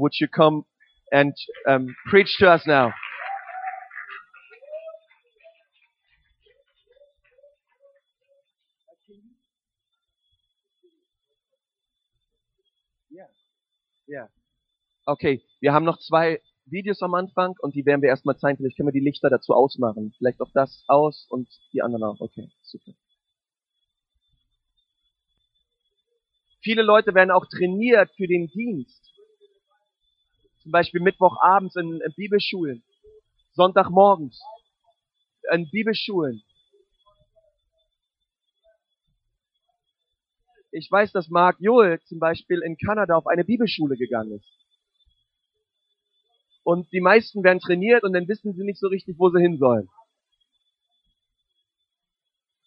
would you come and um, preach to us now? Ja. Ja. Okay, wir haben noch zwei Videos am Anfang und die werden wir erstmal zeigen. Vielleicht können wir die Lichter dazu ausmachen. Vielleicht auch das aus und die anderen auch. Okay, super. Viele Leute werden auch trainiert für den Dienst. Zum Beispiel Mittwochabends in, in Bibelschulen, Sonntagmorgens in Bibelschulen. Ich weiß, dass Mark Joel zum Beispiel in Kanada auf eine Bibelschule gegangen ist. Und die meisten werden trainiert und dann wissen sie nicht so richtig, wo sie hin sollen.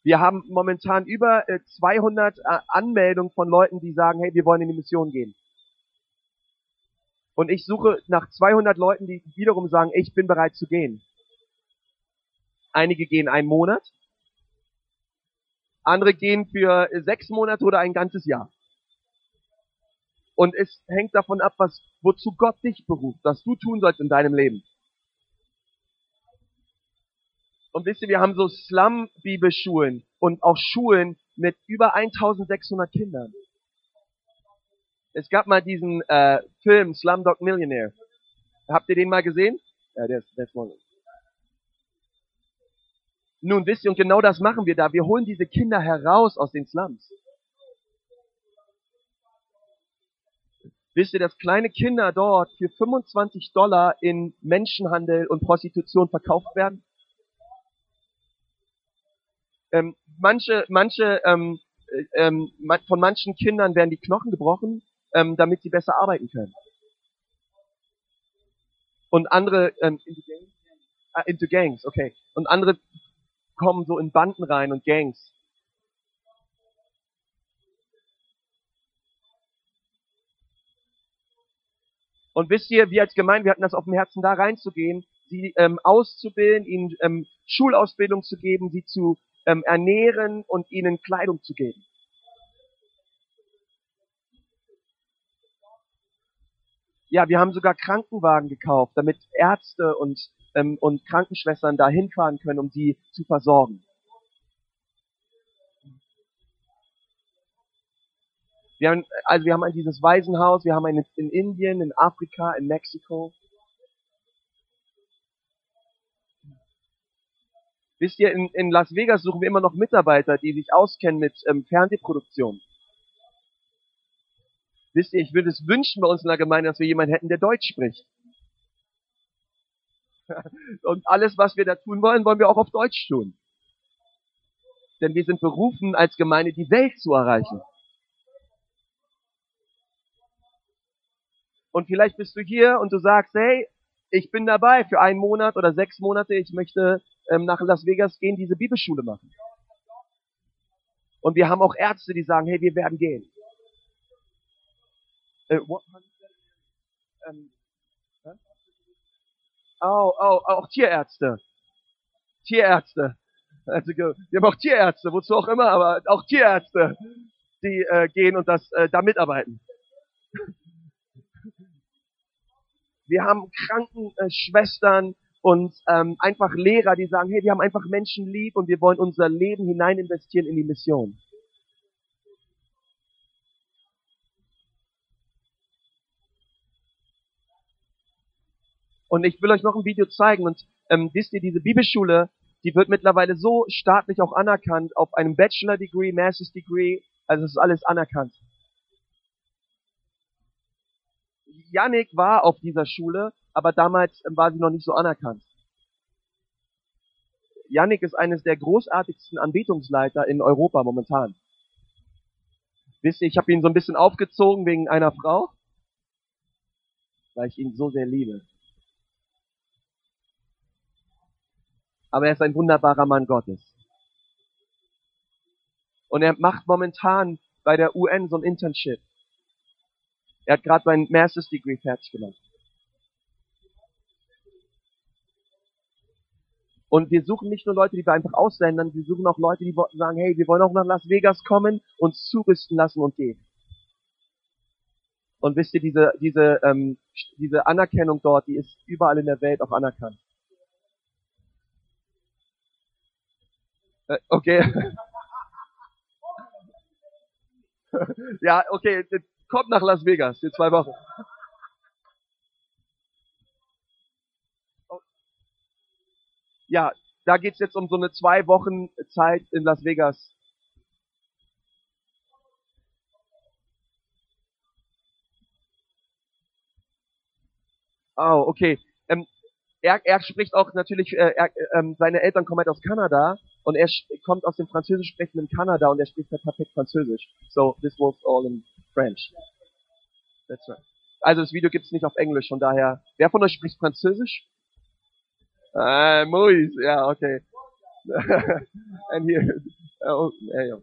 Wir haben momentan über 200 äh, äh, Anmeldungen von Leuten, die sagen, hey, wir wollen in die Mission gehen. Und ich suche nach 200 Leuten, die wiederum sagen, ich bin bereit zu gehen. Einige gehen einen Monat, andere gehen für sechs Monate oder ein ganzes Jahr. Und es hängt davon ab, was, wozu Gott dich beruft, was du tun sollst in deinem Leben. Und wisst ihr, wir haben so Slum-Bibelschulen und auch Schulen mit über 1600 Kindern. Es gab mal diesen äh, Film Slumdog Millionaire. Habt ihr den mal gesehen? Ja, der ist, der ist. Nun wisst ihr, und genau das machen wir da. Wir holen diese Kinder heraus aus den Slums. Wisst ihr, dass kleine Kinder dort für 25 Dollar in Menschenhandel und Prostitution verkauft werden? Ähm, manche, manche, ähm, äh, ähm, von manchen Kindern werden die Knochen gebrochen, ähm, damit sie besser arbeiten können. Und andere ähm, into, gangs? Ah, into Gangs, okay. Und andere kommen so in Banden rein und Gangs. Und wisst ihr, wir als Gemeinde, wir hatten das auf dem Herzen, da reinzugehen, sie ähm, auszubilden, ihnen ähm, Schulausbildung zu geben, sie zu ähm, ernähren und ihnen Kleidung zu geben. Ja, wir haben sogar Krankenwagen gekauft, damit Ärzte und, ähm, und Krankenschwestern da hinfahren können, um sie zu versorgen. Wir haben, also wir haben ein dieses Waisenhaus, wir haben ein in Indien, in Afrika, in Mexiko. Wisst ihr, in, in Las Vegas suchen wir immer noch Mitarbeiter, die sich auskennen mit ähm, Fernsehproduktion. Wisst ihr, ich würde es wünschen bei uns in der Gemeinde, dass wir jemanden hätten, der Deutsch spricht. Und alles, was wir da tun wollen, wollen wir auch auf Deutsch tun. Denn wir sind berufen, als Gemeinde die Welt zu erreichen. Und vielleicht bist du hier und du sagst, hey, ich bin dabei für einen Monat oder sechs Monate, ich möchte ähm, nach Las Vegas gehen, diese Bibelschule machen. Und wir haben auch Ärzte, die sagen, hey, wir werden gehen. Äh? Ähm, oh, oh, auch Tierärzte. Tierärzte. Also, wir haben auch Tierärzte, wozu auch immer, aber auch Tierärzte, die äh, gehen und das äh, da mitarbeiten. Wir haben Krankenschwestern, und ähm, einfach Lehrer, die sagen, hey, wir haben einfach Menschen lieb und wir wollen unser Leben hinein investieren in die Mission. Und ich will euch noch ein Video zeigen und ähm, wisst ihr, diese Bibelschule, die wird mittlerweile so staatlich auch anerkannt auf einem Bachelor Degree, Master's Degree, also es ist alles anerkannt. Yannick war auf dieser Schule aber damals war sie noch nicht so anerkannt. Yannick ist eines der großartigsten Anbetungsleiter in Europa momentan. Wisst ihr, ich habe ihn so ein bisschen aufgezogen wegen einer Frau, weil ich ihn so sehr liebe. Aber er ist ein wunderbarer Mann Gottes. Und er macht momentan bei der UN so ein Internship. Er hat gerade sein Master's Degree fertig gemacht. Und wir suchen nicht nur Leute, die wir einfach aussendern, wir suchen auch Leute, die sagen, hey, wir wollen auch nach Las Vegas kommen, uns zurüsten lassen und gehen. Und wisst ihr, diese, diese, ähm, diese Anerkennung dort, die ist überall in der Welt auch anerkannt. Okay. ja, okay, kommt nach Las Vegas in zwei Wochen. Ja, da geht's jetzt um so eine zwei Wochen Zeit in Las Vegas. Oh, okay. Er, er spricht auch natürlich, äh, er, ähm, seine Eltern kommen halt aus Kanada und er kommt aus dem französisch sprechenden Kanada und er spricht halt perfekt Französisch. So, this was all in French. That's right. Also das Video gibt's nicht auf Englisch, von daher. Wer von euch spricht Französisch? Ah, muy, ja, okay. And here, oh, ja, ja.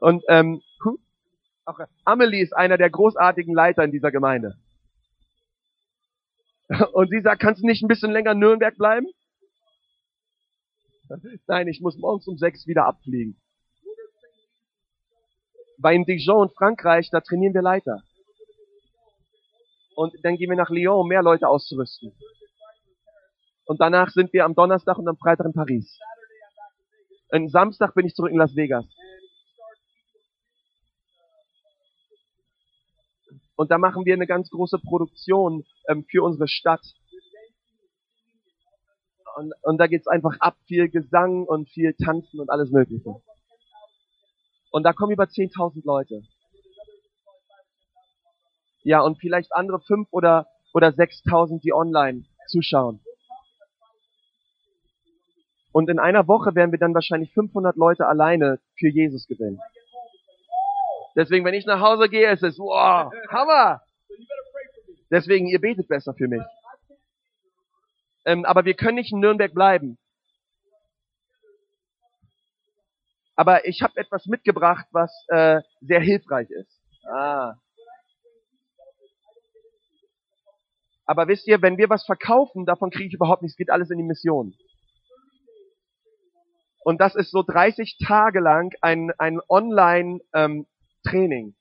Und ähm, hu- auch, Amelie ist einer der großartigen Leiter in dieser Gemeinde. Und sie sagt, kannst du nicht ein bisschen länger in Nürnberg bleiben? Nein, ich muss morgens um sechs wieder abfliegen. Weil in Dijon und Frankreich, da trainieren wir Leiter. Und dann gehen wir nach Lyon, um mehr Leute auszurüsten. Und danach sind wir am Donnerstag und am Freitag in Paris. Am Samstag bin ich zurück in Las Vegas. Und da machen wir eine ganz große Produktion ähm, für unsere Stadt. Und, und da geht's einfach ab, viel Gesang und viel Tanzen und alles Mögliche. Und da kommen über 10.000 Leute. Ja, und vielleicht andere fünf oder, oder 6.000, die online zuschauen. Und in einer Woche werden wir dann wahrscheinlich 500 Leute alleine für Jesus gewinnen. Deswegen, wenn ich nach Hause gehe, ist es, wow, Hammer! Deswegen, ihr betet besser für mich. Ähm, aber wir können nicht in Nürnberg bleiben. Aber ich habe etwas mitgebracht, was äh, sehr hilfreich ist. Ah. Aber wisst ihr, wenn wir was verkaufen, davon kriege ich überhaupt nichts, geht alles in die Mission. Und das ist so 30 Tage lang ein, ein Online-Training.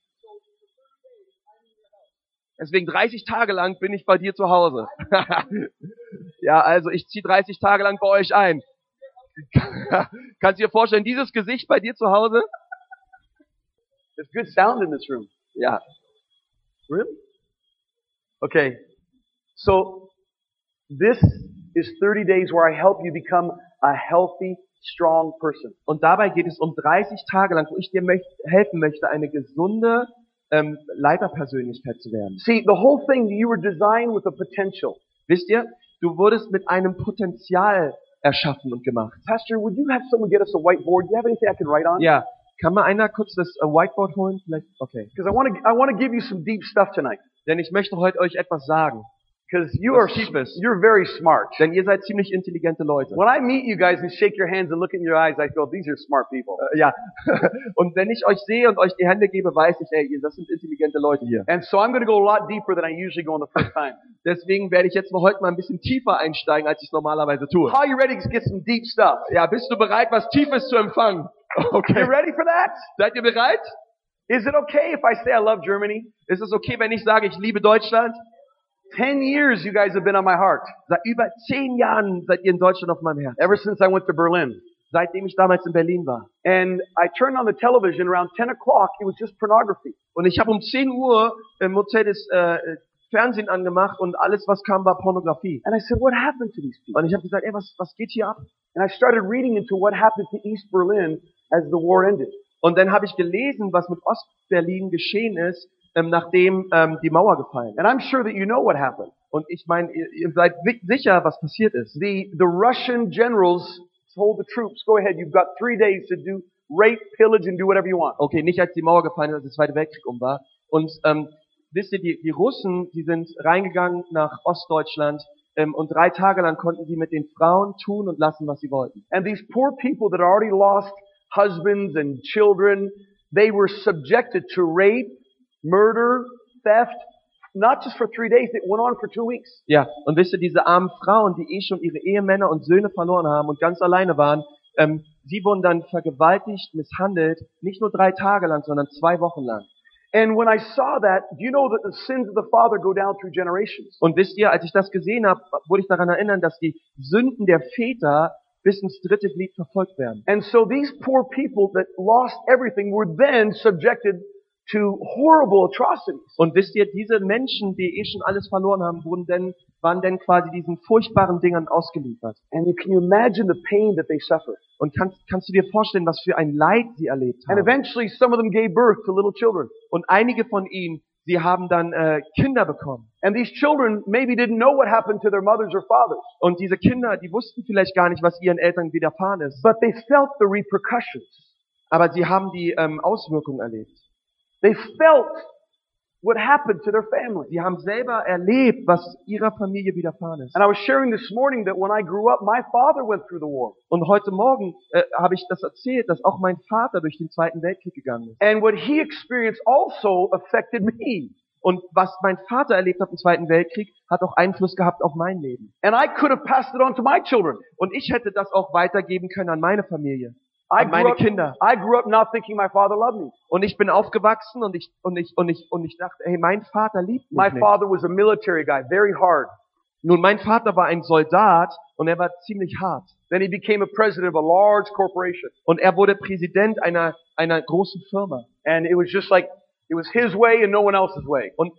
Deswegen 30 Tage lang bin ich bei dir zu Hause. ja, also ich ziehe 30 Tage lang bei euch ein. Kannst du dir vorstellen, dieses Gesicht bei dir zu Hause? There's good sound in this room. Ja. Really? Okay. So, this is 30 days where I help you become a healthy, strong person. Und dabei geht es um 30 Tage lang, wo ich dir möcht helfen möchte, eine gesunde ähm, Leiterpersönlichkeit zu werden. See, the whole thing, you were designed with a potential. Wisst ihr, du wurdest mit einem Potenzial erschaffen und gemacht. Pastor, would you have someone get us a whiteboard? Do you have anything I can write on? Ja, kann mal einer kurz das äh, Whiteboard holen? Vielleicht, okay. Because I want to, I want to give you some deep stuff tonight. Denn ich möchte heute euch etwas sagen. Because you are, ist. you're very smart. Denn ihr seid ziemlich intelligente Leute. When I meet you guys and shake your hands and look in your eyes, I feel these are smart people. Äh, ja. und wenn ich euch sehe und euch die Hände gebe, weiß ich, ey, das sind intelligente Leute hier. And so I'm going to go a lot deeper than I usually go on the first time. Deswegen werde ich jetzt mal heute mal ein bisschen tiefer einsteigen, als ich es normalerweise tue. Are you ready to get some deep stuff? Ja, bist du bereit, was Tiefes zu empfangen? You Okay. ready for that? Seid ihr bereit? Is it okay if I say I love Germany? Ist es okay, wenn ich sage, ich liebe Deutschland? Ten years you guys have been on my heart. Seit über zehn Jahren seid ihr in Deutschland auf meinem Herzen. Ever since I went to Berlin. Seitdem ich damals in Berlin war. And I turned on the television around 10 o'clock. It was just pornography. Und ich habe um 10 Uhr im Hotel das äh, äh, Fernsehen angemacht und alles, was kam, war Pornografie. And I said, what happened to these people? Und ich habe gesagt, ey, was, was geht hier ab? And I started reading into what happened to East Berlin as the war ended. Und dann habe ich gelesen, was mit Ostberlin geschehen ist, ähm, nachdem ähm, die Mauer gefallen. And I'm sure that you know what happened. Und ich meine, ihr, ihr seid sicher, was passiert ist. The, the Russian generals told the troops, go ahead, you've got three days to do rape, pillage, and do whatever you want. Okay, nicht als die Mauer gefallen ist, als der Zweite Weltkrieg um war. Und ähm, wisst ihr, die, die Russen, die sind reingegangen nach Ostdeutschland ähm, und drei Tage lang konnten sie mit den Frauen tun und lassen, was sie wollten. And these poor people that already lost husbands and children, they were subjected to rape, murder, theft, not just for three days, it went on for two weeks. Ja, und wisst ihr, diese armen Frauen, die eh schon ihre Ehemänner und Söhne verloren haben und ganz alleine waren, ähm, Sie wurden dann vergewaltigt, misshandelt, nicht nur drei Tage lang, sondern zwei Wochen lang. And when I saw that, you know that the sins of the father go down through generations? Und wisst ihr, als ich das gesehen habe, wurde ich daran erinnern, dass die Sünden der Väter bis ins dritte Glied verfolgt werden. And so these poor people that lost everything were then subjected to horrible atrocities. Und wisst ihr, diese Menschen, die eh schon alles verloren haben, wurden denn, waren denn quasi diesen furchtbaren Dingern ausgeliefert. And can you imagine the pain that they suffered? Und kannst, kannst du dir vorstellen, was für ein Leid sie erlebt And haben? eventually some of them gave birth to little children. Und einige von ihnen, sie haben dann äh, Kinder bekommen. And these children maybe didn't know what happened to their mothers or fathers, Und diese Kinder, die wussten vielleicht gar nicht, was ihren Eltern widerfahren ist. but they felt the repercussions. Aber sie haben die ähm, Auswirkungen erlebt. They felt what happened to their family. Sie haben selber erlebt, was ihrer Familie widerfahren ist. And I was sharing this morning that when I grew up, my father went through the war. Und heute Morgen äh, habe ich das erzählt, dass auch mein Vater durch den Zweiten Weltkrieg gegangen ist. And what he experienced also affected me. Und was mein Vater erlebt hat im Zweiten Weltkrieg, hat auch Einfluss gehabt auf mein Leben. And I could have passed it on to my children. Und ich hätte das auch weitergeben können an meine Familie, an meine up, Kinder. I grew up not thinking my father loved me. Und ich bin aufgewachsen und ich und ich und ich und ich dachte, hey, mein Vater liebt My mich nicht. father was a military guy, very hard. Nun, mein Vater war ein Soldat und er war ziemlich hart. Then he became a president of a large corporation. Und er wurde Präsident einer einer großen Firma. And it was just like, it was his way and no one else's way. Und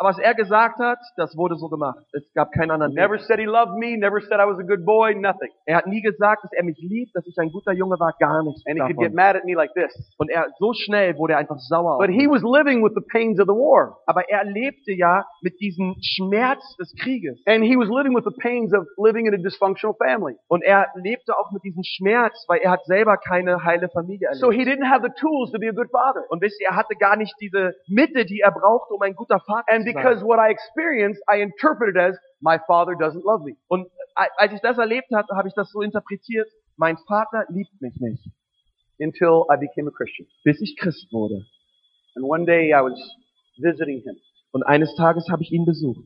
was er gesagt hat, das wurde so gemacht. Es gab keinen anderen Never Weg. said he loved me, never said I was a good boy, nothing. Er hat nie gesagt, dass er mich liebt, dass ich ein guter Junge war, gar nichts And he could get davon. mad at me like this. Und er so schnell wurde er einfach sauer. auf But he was living with the pains of the war. Aber er lebte ja mit diesem Schmerz des Krieges. And he was living with the pains of living in a dysfunctional family. Und er lebte auch mit diesem Schmerz, weil er hat selber keine heile Familie erlebt. So he didn't have the tools to be a good father. Und wisst ihr, er hatte gar nicht diese Mitte, die er brauchte, um ein guter Vater And zu because what I experienced, I interpreted as, my father doesn't love me. Und als ich das erlebt hatte, habe ich das so interpretiert, mein Vater liebt mich nicht, Until I became a Christian. bis ich Christ wurde. And one day I was visiting him. Und eines Tages habe ich ihn besucht.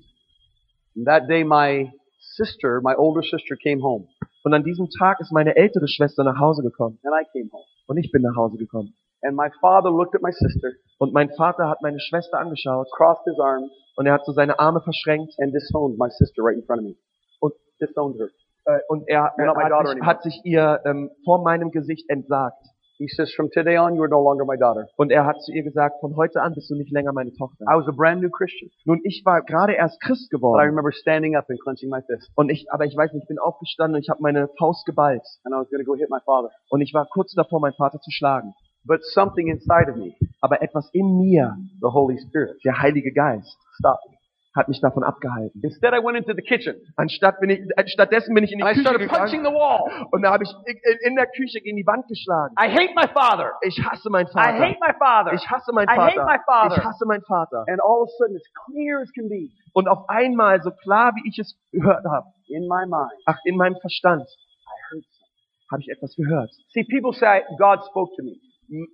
And that day my sister, my older sister came home. Und an diesem Tag ist meine ältere Schwester nach Hause gekommen. And I came home. Und ich bin nach Hause gekommen. And my father looked at my sister, Und mein Vater hat meine Schwester angeschaut crossed his arms, und er hat so seine Arme verschränkt and disowned my sister right in front of me. und, Disowned her. äh, und er, er hat, sich, hat sich ihr ähm, vor meinem Gesicht entsagt. He says, from today on, you are no longer my daughter. Und er hat zu ihr gesagt, von heute an bist du nicht länger meine Tochter. I was a brand new Christian. Nun, ich war gerade erst Christ But I geworden. remember standing up and clenching my fist. Und ich, aber ich weiß nicht, ich bin aufgestanden und ich habe meine Faust geballt. And I was going to go hit my father. Und ich war kurz davor, meinen Vater zu schlagen. But something inside of me, Aber etwas in mir, the Holy Spirit, der Heilige Geist, me. hat mich davon abgehalten. Instead, I went into the kitchen Anstatt bin ich, stattdessen bin ich in die I Küche gegangen the wall. und da habe ich in, in der Küche gegen die Wand geschlagen. I hate my father. Ich hasse meinen I Vater. hate my father. Ich hasse meinen I hate Vater. my father. Ich hasse meinen Vater. And all of a sudden, as clear as can be, Und auf einmal, so klar wie ich es gehört habe, in my mind, ach, in meinem Verstand, I heard habe ich etwas gehört. See, people say God spoke to me.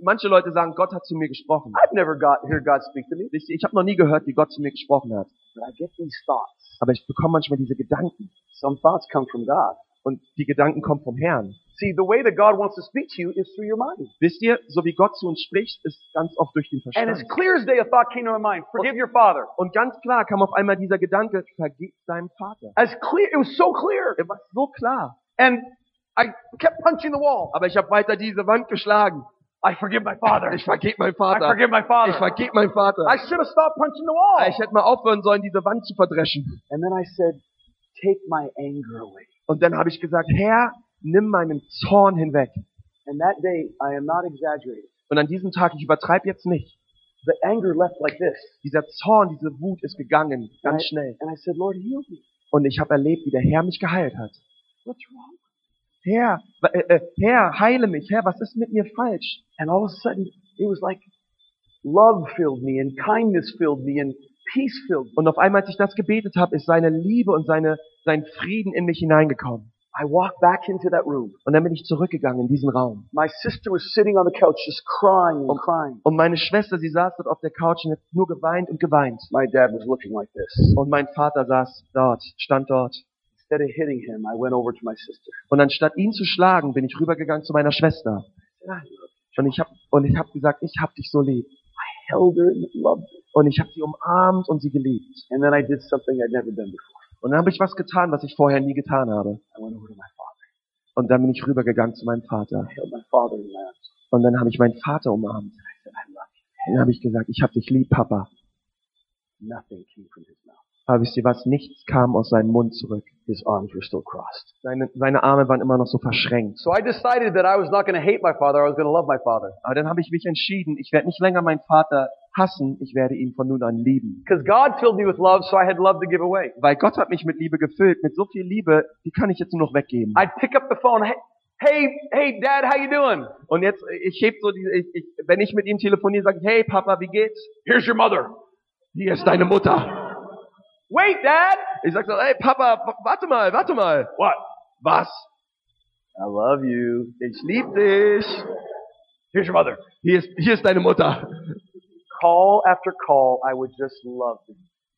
Manche Leute sagen, Gott hat zu mir gesprochen. I've never got heard God speak to me. Ihr, Ich habe noch nie gehört, wie Gott zu mir gesprochen hat. But I get these thoughts. Aber ich bekomme manchmal diese Gedanken. Some thoughts come from God. Und die Gedanken kommen vom Herrn. See, the way that God wants to speak to you is through your mind. Wisst ihr, so wie Gott zu uns spricht, ist ganz oft durch den And as Verstand. clear as day, a thought came to my mind. Forgive your father. Und ganz klar kam auf einmal dieser Gedanke, vergib deinem Vater. As clear, it was so clear. Er war so klar. And I kept punching the wall. Aber ich habe weiter diese Wand geschlagen. I forgive my father. Ich vergib meinen I Vater. forgive my father. Ich vergib meinen Vater. I should have stopped punching the wall. Ich hätte mal aufhören sollen, diese Wand zu verdreschen. And then I said, take my anger away. Und dann habe ich gesagt, Herr, nimm meinen Zorn hinweg. And that day, I am not exaggerating. Und an diesem Tag, ich übertreibe jetzt nicht, The anger left like this. dieser Zorn, diese Wut ist gegangen, And ganz I, schnell. and I said, Lord, heal me. Und ich habe erlebt, wie der Herr mich geheilt hat. What's wrong? Herr, äh, äh, Herr, heile mich. Herr, was ist mit mir falsch? And all of a sudden, it was like love filled me and kindness filled me and peace filled me. Und auf einmal, als ich das gebetet habe, ist seine Liebe und seine, sein Frieden in mich hineingekommen. I walked back into that room. Und dann bin ich zurückgegangen in diesen Raum. My sister was sitting on the couch just crying and crying. Und meine Schwester, sie saß dort auf der Couch und hat nur geweint und geweint. My dad was looking like this. Und mein Vater saß dort, stand dort. Instead of hitting him, I went over to my sister. Und anstatt ihn zu schlagen, bin ich rübergegangen zu meiner Schwester. Und ich habe und ich habe gesagt, ich hab dich so lieb. Held her and loved her. Und ich habe sie umarmt und sie geliebt. And then I did something I'd never done before. Und dann habe ich was getan, was ich vorher nie getan habe. I went over to my father. Und dann bin ich rübergegangen zu meinem Vater. I held my father in my arms. Und dann habe ich meinen Vater umarmt. I said, I love Und dann habe ich gesagt, ich hab dich lieb, Papa. Nothing came from his mouth. Aber wisst ihr was? Nichts kam aus seinem Mund zurück. His arms were still crossed. Seine, seine Arme waren immer noch so verschränkt. So I decided that I was not going to hate my father. I was going to love my father. Aber dann habe ich mich entschieden, ich werde nicht länger meinen Vater hassen, ich werde ihn von nun an lieben. Because God filled me with love, so I had love to give away. Weil Gott hat mich mit Liebe gefüllt, mit so viel Liebe, die kann ich jetzt nur noch weggeben. I'd pick up the phone. Hey, hey, hey, Dad, how you doing? Und jetzt, ich heb so diese, ich, ich, wenn ich mit ihm telefoniere, sage ich, hey Papa, wie geht's? Here's your mother. Hier ist deine Mutter. Wait, Dad. Ich sag so, hey Papa, warte mal, warte mal. What? Was? I love you. Ich lieb dich. Here's your mother. Hier ist, hier ist deine Mutter. Call after call, I would just love him.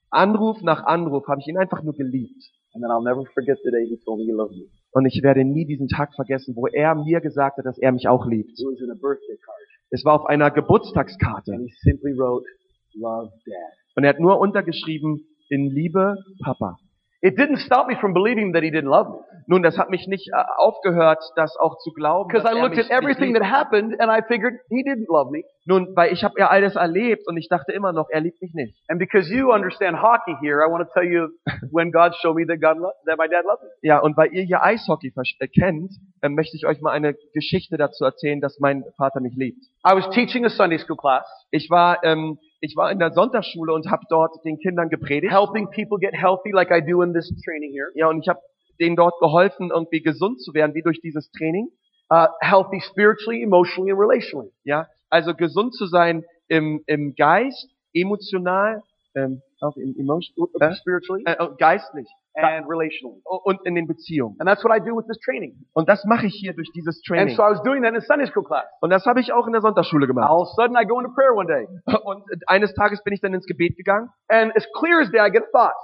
Anruf nach Anruf habe ich ihn einfach nur geliebt. And then I'll never forget the day he told me he loved me. Und ich werde nie diesen Tag vergessen, wo er mir gesagt hat, dass er mich auch liebt. It was in a birthday card. Es war auf einer Geburtstagskarte. And he simply wrote, love dad. Und er hat nur untergeschrieben, in Liebe, Papa. It didn't stop me from believing that he didn't love me. Nun, das hat mich nicht äh, aufgehört, das auch zu glauben. Because I looked at everything that happened and I figured he didn't love me. Nun, weil ich habe ja alles erlebt und ich dachte immer noch, er liebt mich nicht. And because you understand hockey here, I want to tell you when God showed me that God that my dad loved me. Ja, und weil ihr hier Eishockey äh, kennt, äh, möchte ich euch mal eine Geschichte dazu erzählen, dass mein Vater mich liebt. I was teaching a Sunday school class, Ich war, ähm, ich war in der Sonntagsschule und habe dort den Kindern gepredigt. helping people get healthy like I do in this training here. Ja, und ich habe denen dort geholfen, irgendwie gesund zu werden, wie durch dieses Training. Uh, healthy spiritually, emotionally, and relationally. Ja, also gesund zu sein im, im Geist, emotional, ähm, auch im Emotion, äh, Spiritually äh, äh, geistlich and relationally. und in den Beziehungen. And that's what I do with this training. Und das mache ich hier durch dieses And Training. so I was doing that in Sunday school class. Und das habe ich auch in der Sonntagsschule gemacht. All of a sudden I go into prayer one day. Und eines Tages bin ich dann ins Gebet gegangen And as clear as day, I get a thought.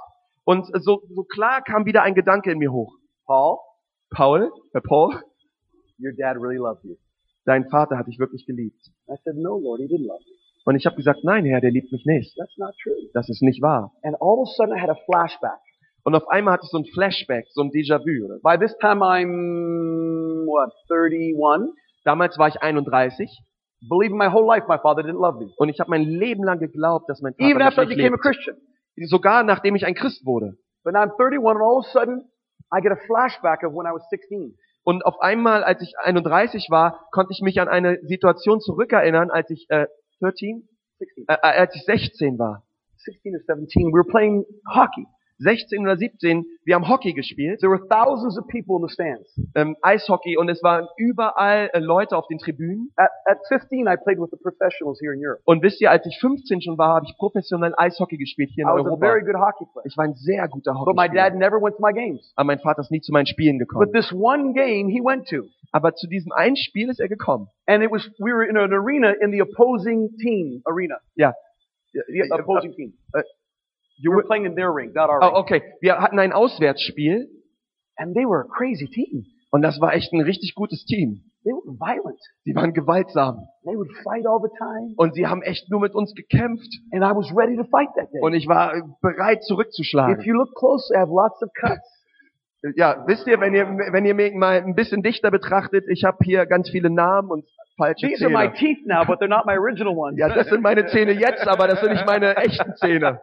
und so, so klar kam wieder ein Gedanke in mir hoch. Paul, Paul, äh, Paul, your dad really loved you. dein Vater hat dich wirklich geliebt. I said, no, Lord, he didn't love me. Und ich habe gesagt, nein, Herr, der liebt mich nicht. That's not true. Das ist nicht wahr. And all of a sudden I had a flashback. Und auf einmal hatte ich so ein Flashback, so ein Déjà-vu. By this time I'm, what, 31? Damals war ich 31 Believing my whole life my father didn't love me. und ich habe mein Leben lang geglaubt, dass mein Vater Even mich after I nicht became a. Christian. Sogar nachdem ich ein Christ wurde. But now I'm 31 and all of a sudden I get a flashback of when I was 16. Und auf einmal, als ich 31 war, konnte ich mich an eine Situation zurückerinnern, als ich äh, 13, 16. äh, äh, als ich 16 war. 16 or 17. We were playing hockey. 16 oder 17, wir haben Hockey gespielt, There were thousands of people in the stands. ähm, Eishockey und es waren überall äh, Leute auf den Tribünen. At, at 15, I played with the professionals here in Europe. Und wisst ihr, als ich 15 schon war, habe ich professionell Eishockey gespielt hier in I was a Europa. very good hockey player. Ich war ein sehr guter But my Hockeyspieler. dad never went to my games. Aber mein Vater ist nie zu meinen Spielen But gekommen. this one game he went to. Aber zu diesem einen Spiel ist er gekommen. And it was, we were in an arena in the opposing team arena. Ja. The opposing team. You were playing in their ring, not our Oh, ring. okay. Wir hatten ein Auswärtsspiel And they were a crazy team. und das war echt ein richtig gutes Team. They were violent. Die waren gewaltsam They would fight all the time. und sie haben echt nur mit uns gekämpft And I was ready to fight that day. und ich war bereit If zurückzuschlagen. you look close, I have lots of cuts. Ja, wisst ihr, wenn ihr wenn ihr mich mal ein bisschen dichter betrachtet, ich habe hier ganz viele Namen und falsche These are my Zähne. teeth now, but they're not my original ones. Ja, das sind meine Zähne jetzt, aber das sind nicht meine echten Zähne.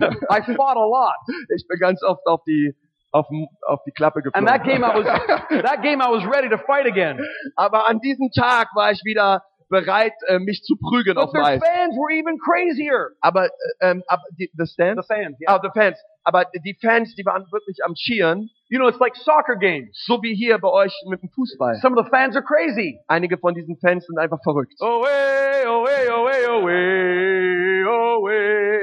I fought a lot. Ich bin ganz oft auf die auf, auf die Klappe And that game I was, geflogen. that game I was ready to fight again. Aber an diesem Tag war ich wieder bereit, äh, mich zu prügeln But auf dem Eis. fans were even crazier. Aber, äh, ähm, aber die, the The fans, yeah. Ah, the fans. Aber die Fans, die waren wirklich am Cheeren, You know, it's like soccer games. so wie hier bei euch mit dem Fußball. Some of the fans are crazy. Einige von diesen Fans sind einfach verrückt. Oh, way, oh, way, oh, way, oh, way, oh, way.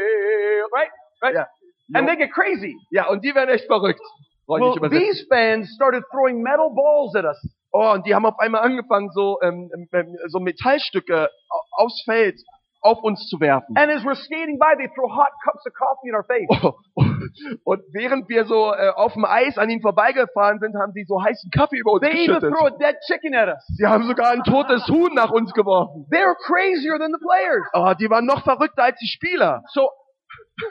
Right? Right? Yeah. And they get crazy. Ja, und die werden echt ich Well, these fans started throwing metal balls at us. Oh, und die haben auf einmal angefangen, so, ähm, ähm, so Metallstücke au- aufs Feld auf uns zu werfen. And as we're skating by, they throw hot cups of coffee in our face. Und während wir so äh, auf dem Eis an ihnen vorbeigefahren sind, haben sie so heißen Kaffee über uns They even geschüttet. throw a dead chicken at us. Sie haben sogar ein totes Huhn nach uns geworfen. They were crazier than the players. Oh, die waren noch verrückter als die Spieler. So,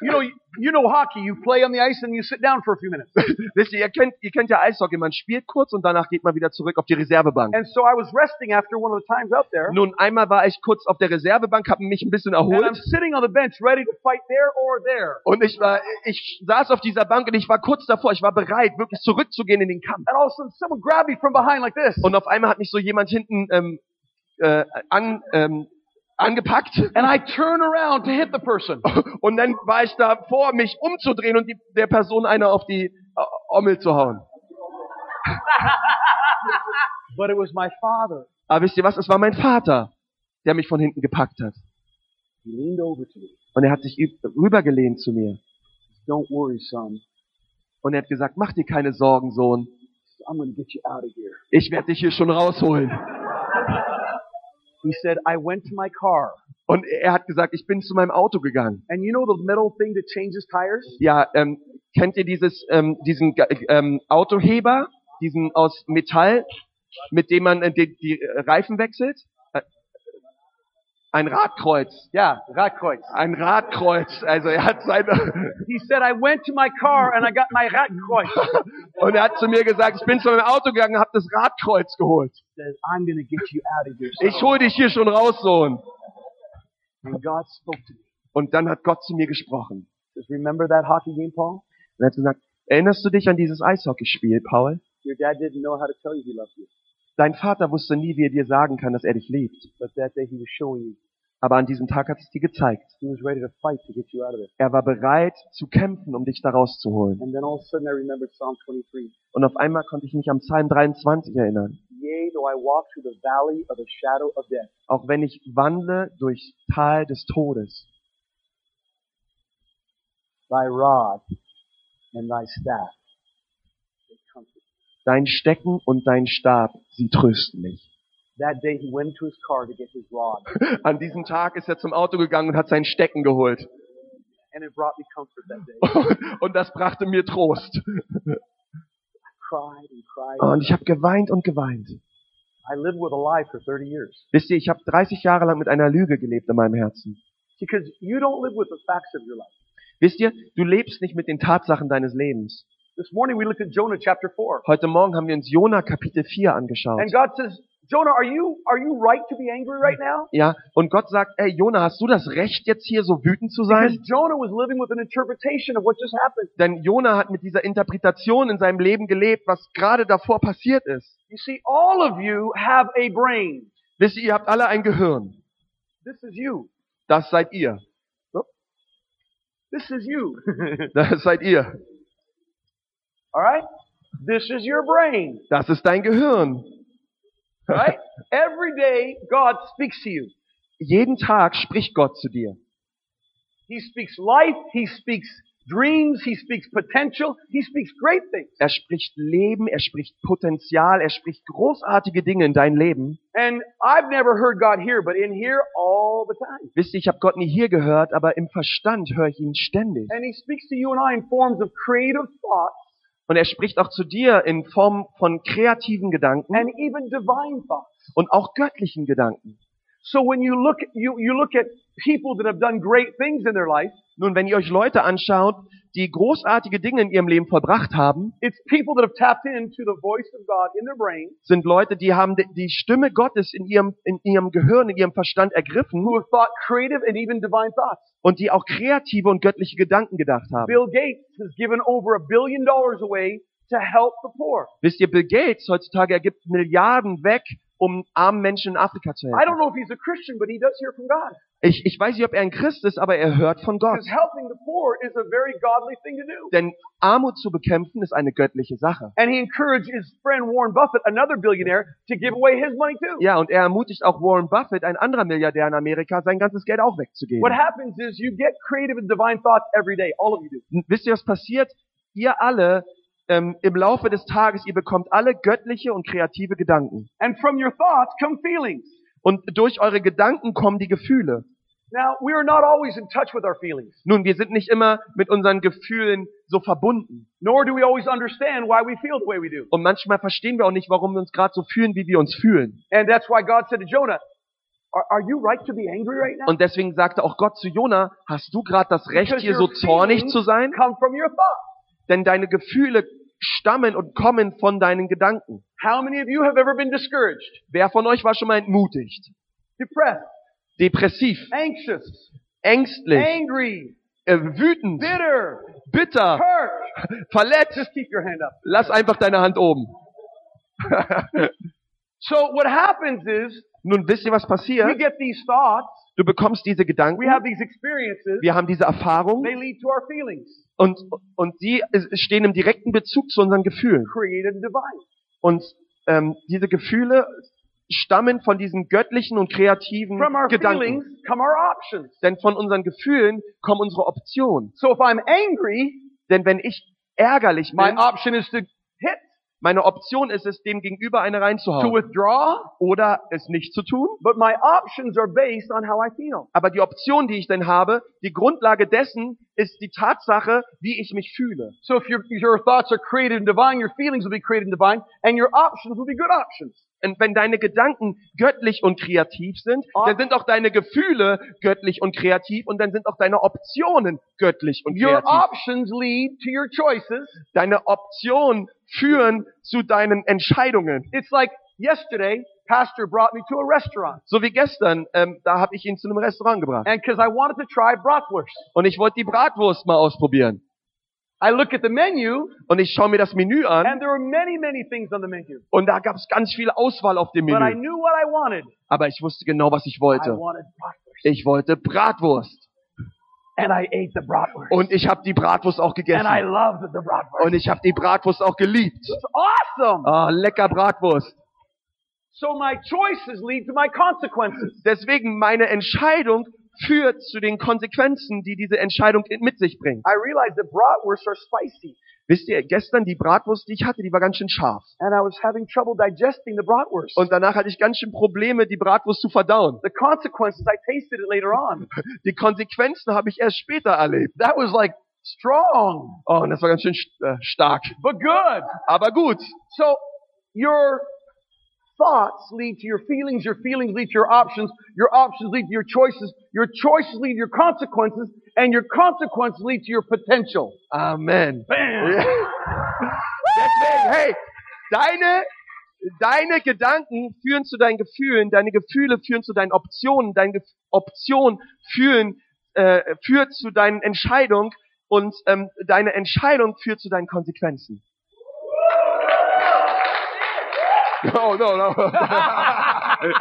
you know, you know hockey. You play on the ice and you sit down for a few minutes. Wisst ihr, ihr kennt, ihr kennt ja Eishockey. Man spielt kurz und danach geht man wieder zurück auf die Reservebank. And so I was resting after one of the times out there. Nun, einmal war ich kurz auf der Reservebank, habe mich ein bisschen And I'm erholt. sitting on the bench ready to fight there or there. Und ich war, ich saß auf dieser Bank und ich war kurz davor, ich war bereit, wirklich zurückzugehen in den Kampf. And all of a sudden someone grabbed me from behind like this. Und auf einmal hat mich so jemand hinten ähm, äh, an, ähm, angepackt. And I turn around to hit the person. Und dann war ich da vor, mich umzudrehen und die, der Person einer auf die äh, Ommel zu hauen. But it was my father. Aber wisst ihr was? Es war mein Vater, der mich von hinten gepackt hat. He leaned over to me. Und er hat sich rübergelehnt zu mir. Don't worry, son. Und er hat gesagt, mach dir keine Sorgen, Sohn. I'm going to get you out of here. Ich werde dich hier schon rausholen. He said, I went to my car. Und er hat gesagt, ich bin zu meinem Auto gegangen. And you know the metal thing that changes tires? Ja, ähm, kennt ihr dieses, ähm, diesen ähm, Autoheber, diesen aus Metall, mit dem man äh, die, die Reifen wechselt? Ein Radkreuz. Yeah, Radkreuz. Ein Radkreuz. Also er hat seine He said, I went to my car and I got my Radkreuz. und er hat zu mir gesagt, ich bin zu meinem Auto gegangen, habe das Radkreuz geholt. says, I'm to get you out of here. Ich hol dich hier schon raus, Sohn. And God spoke to me. Und dann hat Gott zu mir gesprochen. He says, remember that hockey game, Paul? Und er hat gesagt, erinnerst du dich an dieses Eishockeyspiel, Paul? Your dad didn't know how to tell you he loved you. Dein Vater wusste nie, wie er dir sagen kann, dass er dich liebt. But that day he was showing you. Aber an diesem Tag hat es dir gezeigt. He was ready to fight to get you out of it. Er war bereit zu kämpfen, um dich da rauszuholen. And then all of a sudden I remembered Psalm 23. Und auf einmal konnte ich mich am Psalm 23 erinnern. Yea, though I walk through the valley of the shadow of death, Auch wenn ich wandle durch Tal des Todes, thy rod and thy staff. Dein Stecken und dein Stab, sie trösten mich. An diesem Tag ist er zum Auto gegangen und hat sein Stecken geholt. and it brought me comfort that day. Und das brachte mir Trost. Und ich habe geweint und geweint. I lived with a lie for 30 years. Wisst ihr, ich habe 30 Jahre lang mit einer Lüge gelebt in meinem Herzen. Wisst ihr, du lebst nicht mit den Tatsachen deines Lebens. This morning we looked at Jonah chapter 4. Heute Morgen haben wir uns Jona Kapitel 4 angeschaut. And God says, Jonah, are you, are you right to be angry right now? Ja, und Gott sagt, ey Jona, hast du das Recht jetzt hier so wütend zu Because sein? Jonah was living with an interpretation of what just happened. Denn Jona hat mit dieser Interpretation in seinem Leben gelebt, was gerade davor passiert ist. You see, all of you have a brain. Wisst ihr, ihr habt alle ein Gehirn. This is you. Das seid ihr. This is you. Das seid ihr. Alright? This is your brain. Das ist dein Gehirn. Right? Every day, God speaks to you. Jeden Tag spricht Gott zu dir. He speaks life. He speaks dreams. He speaks potential. He speaks great things. Er spricht Leben, er spricht Potenzial, er spricht großartige Dinge in dein Leben. And I've never heard God here, but in here all the time. Wisst ihr, ich habe Gott nie hier gehört, aber im Verstand höre ich ihn ständig. And He speaks to you and I in forms of creative thoughts Und er spricht auch zu dir in Form von kreativen Gedanken and even divine thoughts. und auch göttlichen Gedanken. So when you look, you, you look at people that have done great things in their life, Nun, wenn ihr euch Leute anschaut, die großartige Dinge in ihrem Leben vollbracht haben, it's people that have tapped into the voice of God in their brain, sind Leute, die haben die- Stimme Gottes in ihrem, in ihrem Gehirn, in ihrem Verstand ergriffen who have thought creative and even divine thoughts. und die auch kreative und göttliche Gedanken gedacht haben. Bill Gates has given over a billion dollars away to help the poor. Wisst ihr, Bill Gates heutzutage, er gibt Milliarden weg, um armen Menschen in Afrika zu I helfen. don't know if he's a Christian, but he does hear from God. Ich, ich weiß nicht, ob er ein Christ ist, aber er hört von Gott. Because helping the poor is a very godly thing to do. Denn Armut zu bekämpfen ist eine göttliche Sache. And he encouraged his friend Warren Buffett, another billionaire, to give away his money too. Ja, und er ermutigt auch Warren Buffett, ein anderer Milliardär in Amerika, sein ganzes Geld auch wegzugeben. What happens is you get creative and divine thoughts every day. All of you do. Wisst ihr, was passiert? Ihr alle ähm, im Laufe des Tages, ihr bekommt alle göttliche und kreative Gedanken. And from your thoughts come feelings. Und durch eure Gedanken kommen die Gefühle. Now, we are not always in touch with our feelings, Nun, wir sind nicht immer mit unseren Gefühlen so verbunden. nor do we always understand why we feel the way we do. Und manchmal verstehen wir auch nicht, warum wir uns gerade so fühlen, wie wir uns fühlen. And that's why God said to Jonah, Are, are you right to be angry right now? Und deswegen sagte auch Gott zu Jona, hast du gerade das Recht, Because hier so your zornig feelings zu sein? come from your thoughts. Denn deine Gefühle stammen und kommen von deinen Gedanken. How many of you have ever been discouraged, Wer von euch war schon mal entmutigt? depressed, Depressiv, anxious, ängstlich, angry, äh, wütend, bitter, bitter, hurt? verletzt? Just keep your hand up. Lass einfach deine Hand oben. So what happens is Nun wisst ihr, was we passiert? get these thoughts, Du bekommst diese Gedanken, we have these experiences, wir haben diese Erfahrung. They lead to our feelings, und, und die stehen im direkten Bezug zu unseren Gefühlen. Und ähm, diese Gefühle stammen von diesen göttlichen und kreativen From our Gedanken. Denn von unseren Gefühlen kommen unsere Optionen. So if I'm angry, Denn wenn ich ärgerlich my bin, option is to hit, meine Option ist es, dem Gegenüber eine to reinzuhauen. withdraw, Oder es nicht zu tun. but my options are based on how I feel. Aber die Option, die ich denn habe, die Grundlage dessen ist die Tatsache, wie ich mich fühle. So if your, your thoughts are created in divine, your feelings will be created in divine, and your options will be good options. Und wenn deine Gedanken göttlich und kreativ sind, Ah. dann sind auch deine Gefühle göttlich und kreativ und dann sind auch deine Optionen göttlich und Your kreativ. options lead to your choices. Deine Optionen führen zu deinen Entscheidungen. It's like yesterday, Pastor brought me to a restaurant. So wie gestern, ähm, da habe ich ihn zu einem Restaurant gebracht. And because I wanted to try bratwurst. Und ich wollte die Bratwurst mal ausprobieren. I look at the menu, Und ich schaue mir das Menü an and there were many, many things on the menu. und da gab es ganz viel Auswahl auf dem But I Menü. knew what I wanted. Aber ich wusste genau, was ich I wollte. wanted bratwurst. Ich wollte Bratwurst. And I ate the bratwurst. Und ich habe die Bratwurst auch And I gegessen. loved the bratwurst. Und ich habe die Bratwurst auch geliebt. It's awesome. Ah, lecker Bratwurst. So my choices lead to my consequences. Deswegen meine Entscheidung führt zu den Konsequenzen, die diese Entscheidung mit sich bringt. I realized that bratwursts are spicy. Wisst ihr, gestern die Bratwurst, die ich hatte, die war ganz schön scharf. And I was having trouble digesting the bratwurst. Und danach hatte ich ganz schön Probleme, die Bratwurst zu verdauen. the consequences, I tasted it later on. Die Konsequenzen habe ich erst später erlebt. That was like strong, Oh, und das war ganz schön äh, stark. but good. Aber gut. So your thoughts lead to your feelings, your feelings lead to your options, your options lead to your choices, your choices lead to your consequences, and your consequences lead to your potential. Amen. Bam! Deswegen, hey, deine, deine Gedanken führen zu deinen Gefühlen, deine Gefühle führen zu deinen Optionen, deine Ge Option führen, äh, führt zu deinen Entscheidungen und ähm, deine Entscheidung führt zu deinen Konsequenzen. No, no, no.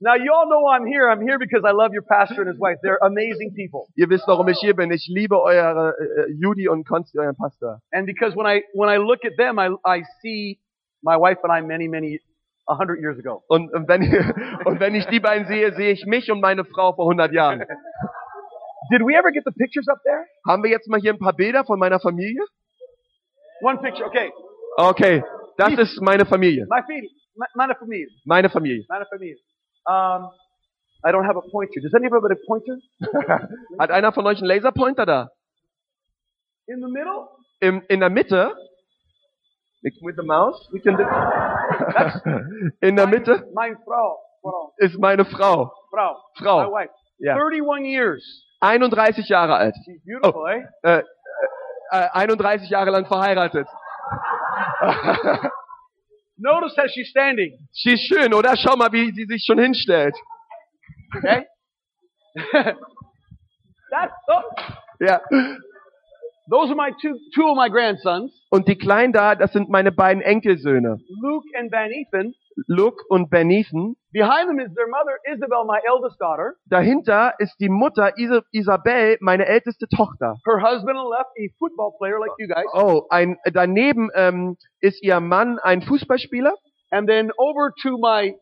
Now you all know I'm here. I'm here because I love your pastor and his wife. They're amazing people. Ihr wisst, warum ich hier bin. Ich liebe eure äh, Judy und Konsti, euren Pastor. And because when I when I look at them, I I see my wife and I many many a hundred years ago. Und, und, wenn, und wenn ich die beiden sehe, sehe ich mich und meine Frau vor 100 Jahren. Did we ever get the pictures up there? Haben wir jetzt mal hier ein paar Bilder von meiner Familie? One picture. Okay. Okay, das ist meine Familie. My. My, meine Familie. Meine Familie. Meine Familie. Um, I don't have a pointer. Does anybody have a pointer? Hat einer von euch einen Laserpointer da? In the middle? Im, in der Mitte? With the mouse? We can do in der Mitte Meine Frau. Ist meine Frau. Frau. My Frau. wife. Ja. 31 years. 31 Jahre alt. She's beautiful, eh? Äh, äh, 31 Jahre lang verheiratet. Notice how she's standing. Sie ist schön, oder? Schau mal, wie sie sich schon hinstellt. Okay? That's, oh, Ja. those are my two, two of my grandsons, Und die Kleinen da, das sind meine beiden Enkelsöhne. Luke and Van Ethan. Luke und Benithen. Behind them is their mother, Isabel, my eldest daughter. Dahinter ist die Mutter Isa Isabel, meine älteste Tochter. Her husband left, a football player like you guys. Oh, ein, daneben ähm, ist ihr Mann ein Fußballspieler. And then over to my,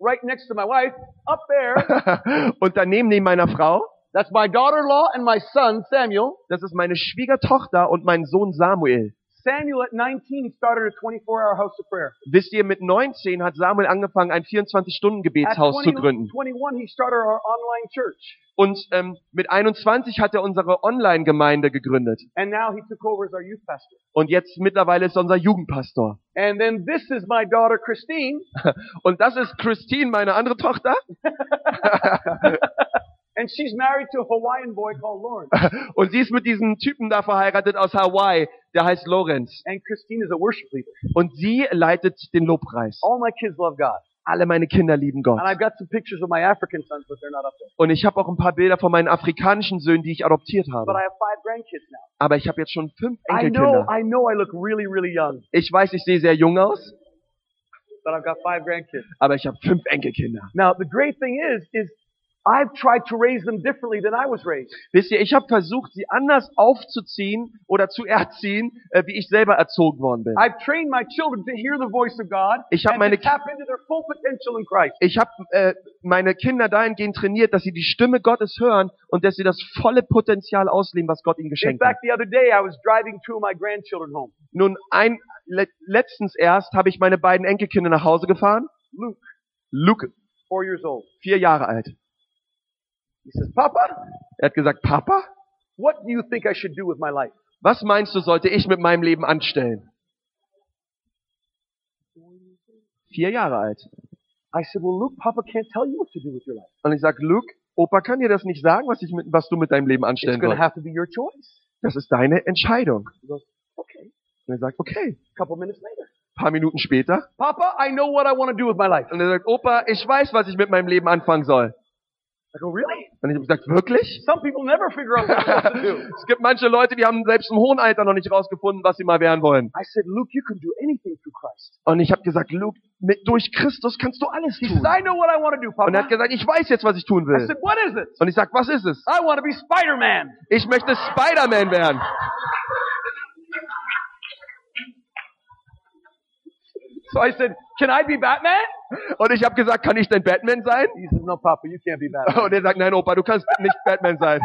right next to my wife, up there, und daneben neben meiner Frau, that's my daughter-in-law and my son, Samuel. das ist meine Schwiegertochter und mein Sohn Samuel. Samuel at 19 started a 24-hour house of prayer. Wisst ihr, mit 19 hat Samuel angefangen, ein At 24-Stunden-Gebetshaus zu 20 gründen. 21, he started our online church. Und ähm, mit 21 hat er unsere Online-Gemeinde gegründet. And now he took over as our youth pastor. Und jetzt mittlerweile ist er unser Jugendpastor. And then this is my daughter, Christine. Und das ist Christine, meine andere Tochter. And she's married to a Hawaiian boy called Lawrence. Und sie ist mit diesem Typen da verheiratet aus Hawaii, der heißt Lorenz. And Christine is a worship leader. Und sie leitet den Lobpreis. All my kids love God. Alle meine Kinder lieben Gott. And I've got some pictures of my African sons, but they're not up there. Und ich habe auch ein paar Bilder von meinen afrikanischen Söhnen, die ich adoptiert But habe. I have five grandkids now. Aber ich habe jetzt schon fünf I know, Enkelkinder. I know I look really, really young, Ich weiß, ich sehe sehr jung aus, but I've got five grandkids. aber ich habe fünf Enkelkinder. Now, the great thing is, is I've tried to raise them differently than I was raised. Wisst ihr, ich habe versucht, sie anders aufzuziehen oder zu erziehen, äh, wie ich selber erzogen worden bin. I've trained my children to hear the voice of God Ich hab and meine tap into their full potential in Christ. Ich habe äh, meine Kinder dahingehend trainiert, dass sie die Stimme Gottes hören und dass sie das volle Potenzial ausleben, was Gott ihnen In geschenkt hat. fact, the other day I was driving two of my grandchildren home. Nun, ein, le letztens erst habe ich meine beiden Enkelkinder nach Hause gefahren. Luke, Luke, four years old. vier Jahre alt. He says, Papa, Er hat gesagt, Papa, what do you think I should do with my life? was meinst du, sollte ich mit meinem Leben anstellen? Vier Jahre alt. I said, well, Luke, Papa can't tell you what to do with your life. Und ich sag, Luke, Opa kann dir das nicht sagen, was, ich mit, was du mit deinem Leben anstellen sollst. have to be your choice. Das ist deine Entscheidung. He goes, okay. Und er sagt, okay. A couple minutes later, paar Minuten später. Papa, I know what I want to do with my life. Und er sagt, Opa, ich weiß, was ich mit meinem Leben anfangen soll. I go, really? Und ich habe gesagt, wirklich? Some people never figure out what they're supposed to do. es gibt manche Leute, die haben selbst im hohen Alter noch nicht rausgefunden, was sie mal werden wollen. I said, Luke, you can do anything through Christ. Und ich habe gesagt, Luke, mit, durch Christus kannst du alles He tun. says, I know what I want to do, Und er Papa. hat gesagt, ich weiß jetzt, was ich tun I will. said, what is it? Und ich sag, was ist es? I want to be Spider-Man. Ich möchte Spider-Man werden. So I said, can I be Batman? Und ich habe gesagt, kann ich denn Batman sein? He says, no, Papa, you can't be Batman. Und er sagt, nein, Opa, du kannst nicht Batman sein.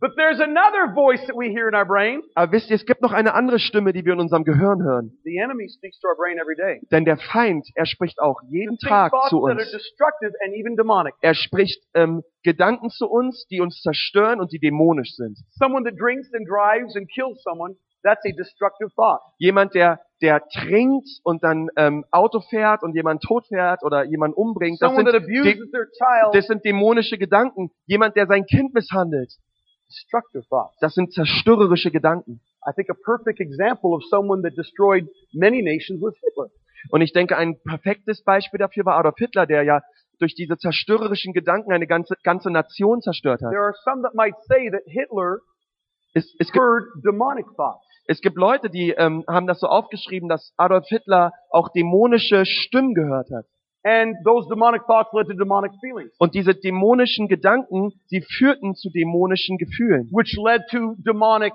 But there's another voice that we hear in our brain. Aber wisst ihr, es gibt noch eine andere Stimme, die wir in unserem Gehirn hören. The enemy speaks to our brain every day. Denn der Feind, er spricht auch jeden Tag zu that are uns. destructive and even demonic. Er spricht ähm, Gedanken zu uns, die uns zerstören und die dämonisch sind. Someone that drinks and drives and kills someone, that's a destructive thought. Jemand, der, der trinkt und dann ähm, Auto fährt und jemand tot fährt oder jemand umbringt, das Someone sind, that abuses dä- their child, das sind dämonische Gedanken. Jemand, der sein Kind misshandelt, destructive thoughts. das sind zerstörerische Gedanken. I think a perfect example of someone that destroyed many nations was Hitler. Und ich denke, ein perfektes Beispiel dafür war Adolf Hitler, der ja durch diese zerstörerischen Gedanken eine ganze, ganze Nation zerstört hat. There are some that might say that Hitler Es, es, heard demonic thoughts. Es gibt Leute, die ähm, haben das so aufgeschrieben, dass Adolf Hitler auch dämonische Stimmen gehört hat. And those demonic thoughts led to demonic feelings, Und diese dämonischen Gedanken, sie führten zu dämonischen Gefühlen. which led to demonic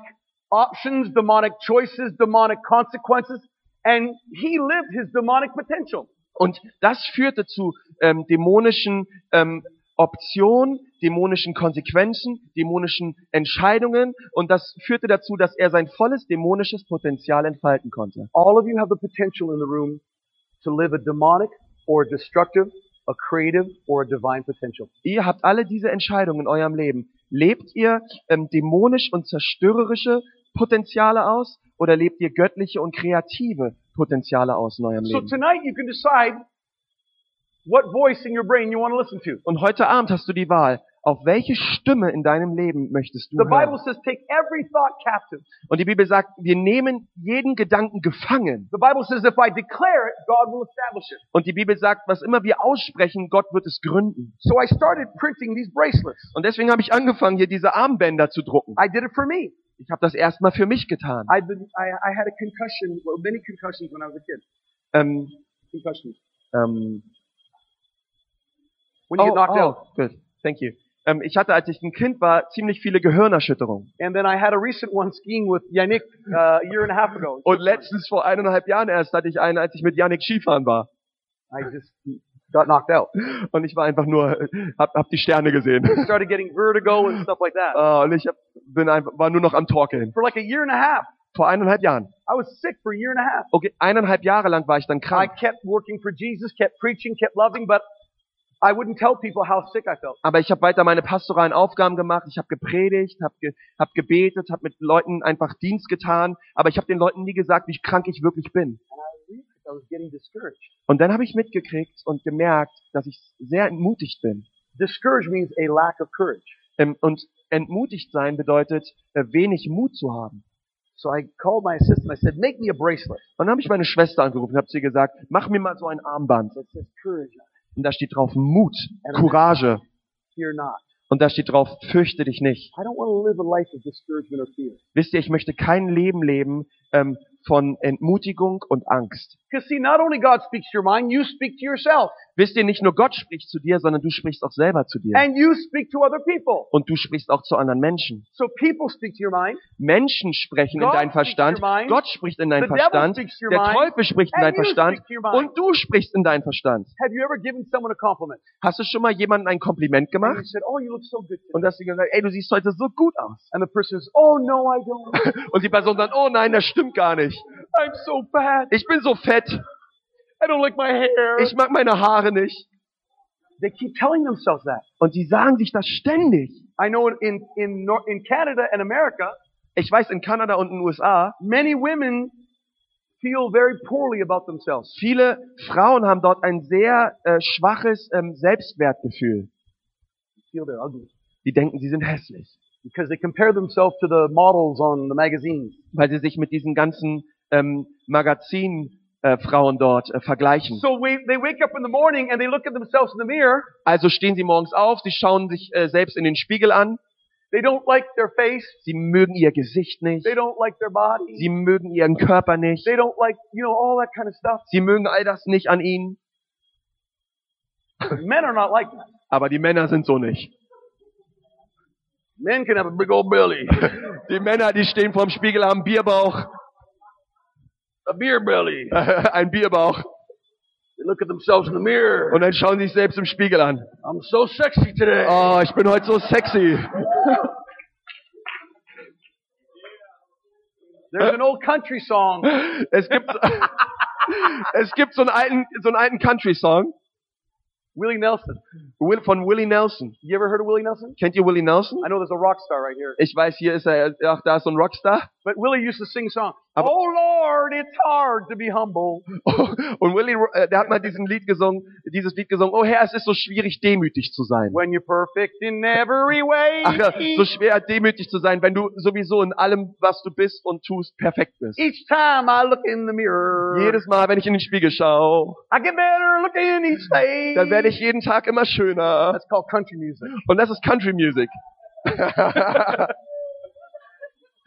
options, demonic choices, demonic consequences. And he lived his demonic potential. Und das führte zu ähm, dämonischen ähm, Optionen, dämonischen Konsequenzen, dämonischen Entscheidungen. Und das führte dazu, dass er sein volles dämonisches Potenzial entfalten konnte. All of you have the potential in the room to live a demonic or a destructive, a creative or a divine potential. Ihr habt alle diese Entscheidungen in eurem Leben. Lebt ihr ähm, dämonisch und zerstörerische Potenziale aus oder lebt ihr göttliche und kreative Potenziale aus in eurem So Leben? tonight you can decide what voice in your brain you want to listen to. Und heute Abend hast du die Wahl, auf welche Stimme in deinem Leben möchtest du The Bible hören? says take every thought captive. Und die Bibel sagt, wir nehmen jeden Gedanken gefangen. The Bible says if I declare it, God will establish it. Und die Bibel sagt, was immer wir aussprechen, Gott wird es gründen. So I started printing these bracelets. Und deswegen habe ich angefangen, hier diese Armbänder zu drucken. I did it for me. Ich habe das erstmal für mich getan. I've been, I, I had a concussion, well, many concussions when I was a kid. Ähm, Concussions. ähm, When you get knocked out. oh, good. Thank you. Ähm, ich hatte, als ich ein Kind war, ziemlich viele Gehirnerschütterungen. And then I had a recent one skiing with Yannick uh, a year and a half ago. Und letztens vor eineinhalb Jahren erst hatte ich eine, als ich mit Yannick Skifahren war. I just got knocked out. Und ich war einfach nur, hab, hab die Sterne gesehen. Started getting vertigo and stuff like that. Äh, und ich hab, bin einfach, war nur noch am Torkeln. For like a year and a half. Vor eineinhalb Jahren. I was sick for a year and a half. Okay, eineinhalb Jahre lang war ich dann I krank. kept working for Jesus, kept preaching, kept loving, but I wouldn't tell people how sick I felt. Aber ich habe weiter meine pastoralen Aufgaben gemacht. Ich habe gepredigt, habe ge, hab gebetet, habe mit Leuten einfach Dienst getan. Aber ich habe den Leuten nie gesagt, wie krank ich wirklich bin. Und dann habe ich mitgekriegt und gemerkt, dass ich sehr entmutigt bin. Discouraged means a lack of courage. Ähm, und entmutigt sein bedeutet, äh, wenig Mut zu haben. So I called my assistant. I said, make me a bracelet. Und dann habe ich meine Schwester angerufen und habe sie gesagt, mach mir mal so ein Armband. That says courage. Und da steht drauf Mut, Courage. Und da steht drauf, fürchte dich nicht. I don't want to live a life of discouragement or fear. Wisst ihr, ich möchte kein Leben leben ähm, von Entmutigung und Angst. Because see, not only God speaks to your mind, you speak to yourself. Wisst ihr, nicht nur Gott spricht zu dir, sondern du sprichst auch selber zu dir. And you speak to other people. Und du sprichst auch zu anderen Menschen. So people speak to your mind. Menschen sprechen in God deinen speaks Verstand. Gott spricht in deinen Verstand. Der. Teufel spricht in deinen Verstand. Und du sprichst in deinen Verstand. Have you ever given someone a compliment? Hast du schon mal jemandem ein Kompliment gemacht? said, oh, you look so good today. Und hast du gesagt, ey, du siehst heute so gut aus. And the person says, oh, no, I don't. Und die Person sagt, oh nein, das stimmt gar nicht. I'm so fat. Ich bin so fett. I don't like my hair. Ich mag meine Haare nicht. They keep telling themselves that. Und die sagen sich das ständig. I know in, in, in Canada and America, Ich weiß, in Kanada und in den USA, many women feel very poorly about themselves. viele Frauen haben dort ein sehr äh, schwaches ähm, Selbstwertgefühl. Feel they're ugly. Die denken, sie sind hässlich. Because they compare themselves to the models on the magazines. Weil sie sich mit diesen ganzen ähm, Magazin äh, Frauen dort äh, vergleichen. So we, they wake up in the morning and they look at themselves in the mirror. Also stehen sie morgens auf, sie schauen sich äh, selbst in den Spiegel an, They don't like their face. sie mögen ihr Gesicht nicht, They don't like their body. sie mögen ihren Körper nicht, They don't like, you know, all that kind of stuff. sie mögen all das nicht an ihnen, men are not like that. aber die Männer sind so nicht. Men can have a big old belly. Die Männer, die stehen vorm Spiegel, haben Bierbauch, A beer belly. ein Bierbauch They look at themselves in the mirror. und dann schauen sie sich selbst im Spiegel an. I'm so sexy today. Oh, ich bin heute so sexy. There's an old country song. Es gibt, es gibt so einen alten, so einen alten Country-Song Willie Nelson. Will- von Willie Nelson. You ever heard of Willie Nelson? Kennt ihr Willie Nelson? I know there's a rock star right here. Ich weiß, hier ist er, ach, da ist so ein Rockstar. But Willie used to sing a song. Aber- oh Lord, it's hard to be humble. Und Willie, äh, der hat mal diesen Lied gesungen, dieses Lied gesungen, oh Herr, es ist so schwierig, demütig zu sein. When you're perfect in every way. Ach ja, so schwer, demütig zu sein, wenn du sowieso in allem, was du bist und tust, perfekt bist. Each time I look in the mirror. Jedes Mal, wenn ich in den Spiegel schaue, I get better looking each day. dann werde ich jeden Tag immer schöner. That's called country music. Und das ist Country Music.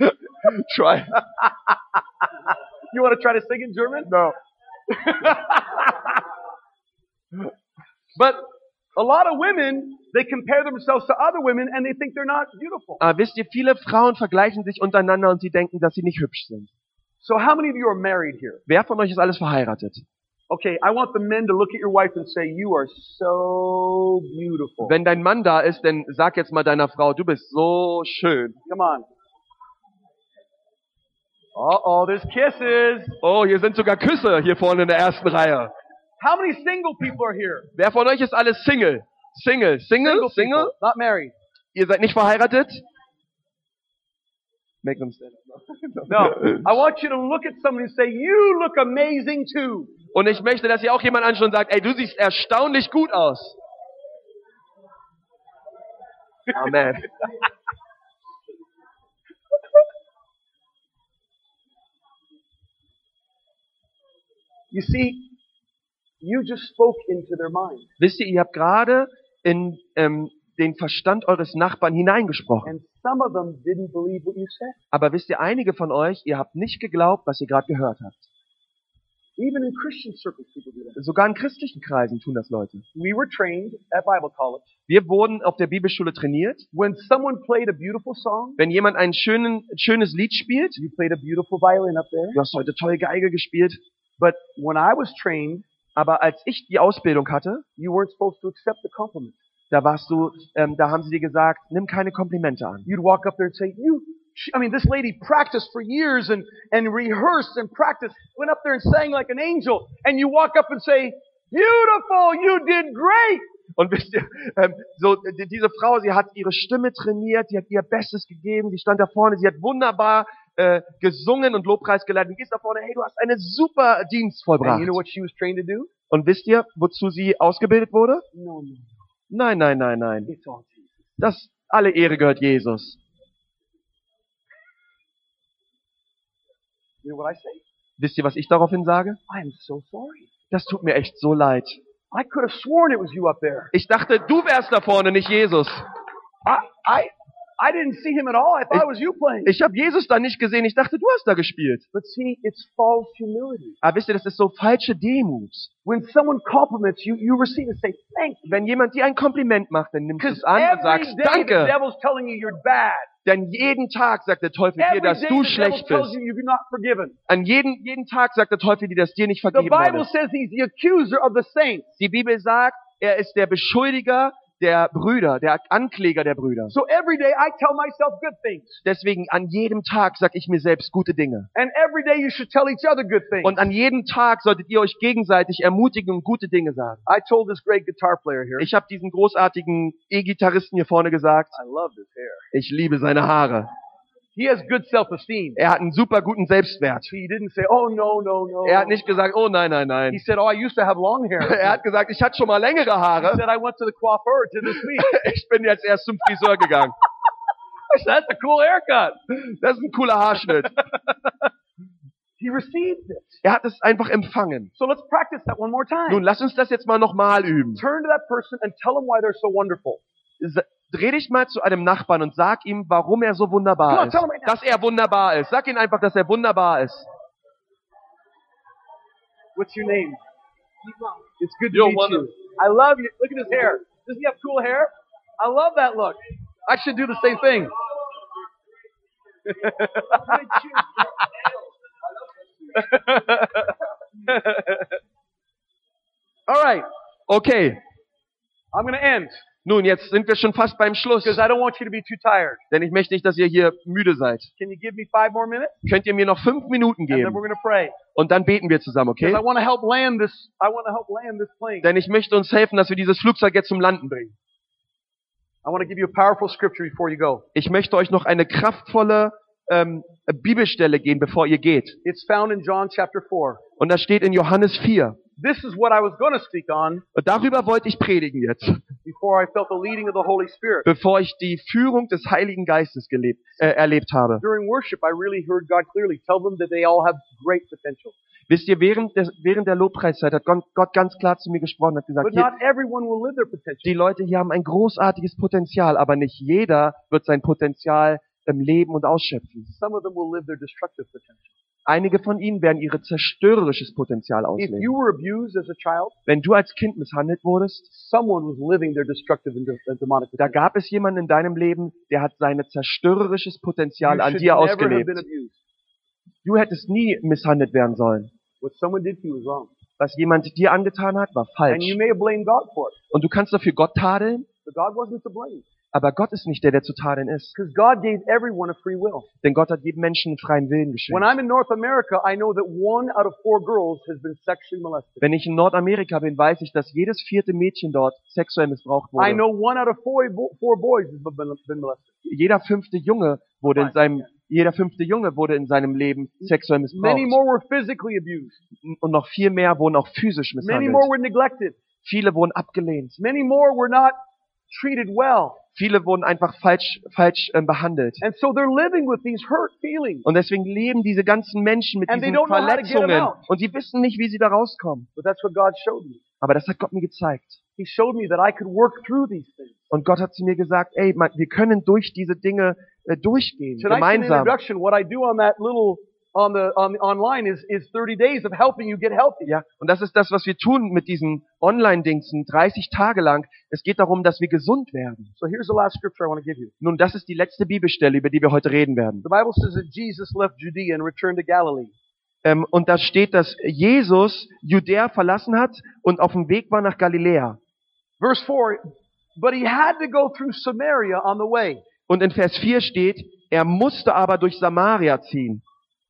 Try. You want to try to sing in German? No. But a lot of women, they compare themselves to other women and they think they're not beautiful. Aber wisst ihr, viele Frauen vergleichen sich untereinander und sie denken, dass sie nicht hübsch sind. So how many of you are married here? Wer von euch ist alles verheiratet? Okay, I want the men to look at your wife and say, you are so beautiful. Wenn dein Mann da ist, dann sag jetzt mal deiner Frau, du bist so schön. Come on. Uh-oh, there's kisses. Oh, hier sind sogar Küsse hier vorne in der ersten Reihe. How many single people are here? Wer von euch ist alles Single? Single, Single, Single? people, not married. Ihr seid nicht verheiratet? Make them stand up. No. I want you to look at somebody and say, you look amazing too. Und ich möchte, dass ihr auch jemand anschaut und sagt, ey, du siehst erstaunlich gut aus. Amen. You see, you just spoke into their mind. Wisst ihr, ihr habt gerade in ähm, den Verstand eures Nachbarn hineingesprochen. And some of them didn't believe what you said. Aber wisst ihr, einige von euch, ihr habt nicht geglaubt, was ihr gerade gehört habt. Even in Christian circles, people do that. Sogar in christlichen Kreisen tun das Leute. We were trained at Bible college. Wir wurden auf der Bibelschule trainiert. When someone played a beautiful song, Wenn jemand ein schönen, schönes Lied spielt, you played a beautiful violin up there. du hast heute toll Geige gespielt, But when I was trained, Aber als ich die Ausbildung hatte, you weren't supposed to accept the compliment. da warst du, ähm, da haben sie dir gesagt, nimm keine Komplimente an. You'd walk up there and say, you, I mean, this lady practiced for years and, and rehearsed and practiced, went up there and sang like an angel. And you walk up and say, beautiful, you did great. Und wisst ihr, ähm, so die- diese Frau, sie hat ihre Stimme trainiert, die hat ihr Bestes gegeben, die stand da vorne, sie hat wunderbar äh, gesungen und Lobpreis geleitet. Du gehst da vorne, hey, du hast einen super Dienst vollbracht. you know? Und wisst ihr, wozu sie ausgebildet wurde? No, no, Nein, nein, nein, nein. Das alle Ehre gehört Jesus. You know? Wisst ihr, was ich daraufhin sage? So. Das tut mir echt so leid. I could have sworn it was you up there. Ich dachte, du wärst da vorne, nicht Jesus. I, I, I didn't see him at all. I thought Ich- it was you playing. Ich habe Jesus da nicht gesehen. Ich dachte, du hast da gespielt. But see, it's false humility. Aber wisst ihr, das ist so falsche Demut. When someone compliments you, you receive it. Say thank you. Wenn jemand dir ein Kompliment macht, dann nimmst du es an und sagst day the Danke. devil's telling you you're bad. Denn jeden Tag sagt der Teufel dir, dass du the schlecht bist. An jeden, jeden Tag sagt der Teufel dir, dass dir nicht The vergeben wurde. the the. Die Bibel sagt, er ist der Beschuldiger der Brüder, der Ankläger der Brüder. So every day I tell myself good things. Deswegen an jedem Tag sag ich mir selbst gute Dinge. And every day you should tell each other good things. Und an jedem Tag solltet ihr euch gegenseitig ermutigen und gute Dinge sagen. I told this great guitar player here. Ich habe diesen großartigen E-Gitarristen hier vorne gesagt, I love this hair. ich liebe seine Haare. He has good self-esteem. Er hat einen super guten Selbstwert. He didn't say, oh no, no, no. Er hat nicht gesagt, oh nein, nein, He nein. said, oh, I used to have long hair. Er hat gesagt, ich hatte schon mal längere He Haare. said, I went to the coiffeur to this week. Ich bin jetzt erst zum Friseur gegangen. That's a cool haircut. Das ist ein cooler Haarschnitt. He received it. Er hat es einfach empfangen. So let's practice that one more time. Nun, lass uns das jetzt mal nochmal üben. Turn to that person and tell them why they're so wonderful. Dreh dich mal zu einem Nachbarn und sag ihm, warum er so wunderbar on, ist. Dass er wunderbar ist. Sag ihm einfach, dass er wunderbar ist. What's your name? It's good to Yo, meet wonder- you. I love you. Look at his hair. Does he have cool hair? I love that look. I should do the same thing. All right. Okay. I'm going to end Nun, jetzt sind wir schon fast beim Schluss. because I don't want you to be too tired. Denn ich möchte nicht, dass ihr hier müde seid. Can you give me five more minutes? Könnt ihr mir noch fünf Minuten And then geben? we're going to pray. Und dann beten wir zusammen, okay? I want to help land this. I want to help land this plane. Denn ich möchte uns helfen, dass wir dieses Flugzeug jetzt zum Landen bringen. I want to give you a powerful scripture before you go. Ich möchte euch noch eine kraftvolle ähm, Bibelstelle geben, bevor ihr geht. It's found in John chapter 4. Und das steht in Johannes 4. This is what I was going to speak on Und darüber wollte ich predigen jetzt, bevor ich die Führung des Heiligen Geistes gelebt, äh, erlebt habe. Wisst ihr, während, des, während der Lobpreiszeit hat Gott, Gott ganz klar zu mir gesprochen, hat gesagt, hier, die Leute hier haben ein großartiges Potenzial, aber nicht jeder wird sein Potenzial Leben und ausschöpfen. Einige von ihnen werden ihre zerstörerisches Potenzial ausleben. child, Wenn du als Kind misshandelt wurdest, da gab es jemanden in deinem Leben, der hat seine zerstörerisches Potenzial an dir ausgelebt. Du hättest nie misshandelt werden sollen. What someone did to you was jemand dir angetan hat, war And you falsch. may have blamed God for it, Und du kannst dafür Gott tadeln, aber Gott ist nicht der, der zu tadeln ist. Because God gave everyone a free will. Denn Gott hat jedem Menschen einen freien Willen When geschenkt. I'm in North America, I know that one out of four girls has been sexually molested. Wenn ich in Nordamerika bin, weiß ich, dass jedes vierte Mädchen dort sexuell missbraucht I wurde. know one out of four, four boys has been, molested. Jeder fünfte Junge wurde in seinem, jeder fünfte Junge wurde in seinem Leben sexuell Many missbraucht. more were physically abused. Und noch viel mehr wurden auch physisch Many misshandelt. more were neglected. Viele wurden abgelehnt. Many more were not treated well. Viele wurden einfach falsch, falsch ähm, behandelt. And so they're living with these hurt feelings. Und deswegen leben diese ganzen Menschen mit And they diesen don't know how to get 'em Verletzungen. Und die wissen nicht, wie sie da rauskommen. But that's what God showed me. Aber das hat Gott mir gezeigt. He showed me that I could work through these things. Und Gott hat zu mir gesagt, ey, wir können durch diese Dinge äh, durchgehen, Tonight's an gemeinsam. introduction. What I do on that little on the on online is is 30 days of helping you get healthy. Ja, und das ist das, was wir tun mit diesen Online-Dingsen, 30 Tage lang. Es geht darum, dass wir gesund werden. So here's the last scripture I want to give you. Nun, das ist die letzte Bibelstelle, über die wir heute reden werden. The Bible says that Jesus left Judea and returned to Galilee. Ähm, und da steht, dass Jesus Judäa verlassen hat und auf dem Weg war nach Galiläa. Verse 4, but he had to go through Samaria on the way. Und in Vers 4 steht, er musste aber durch Samaria ziehen.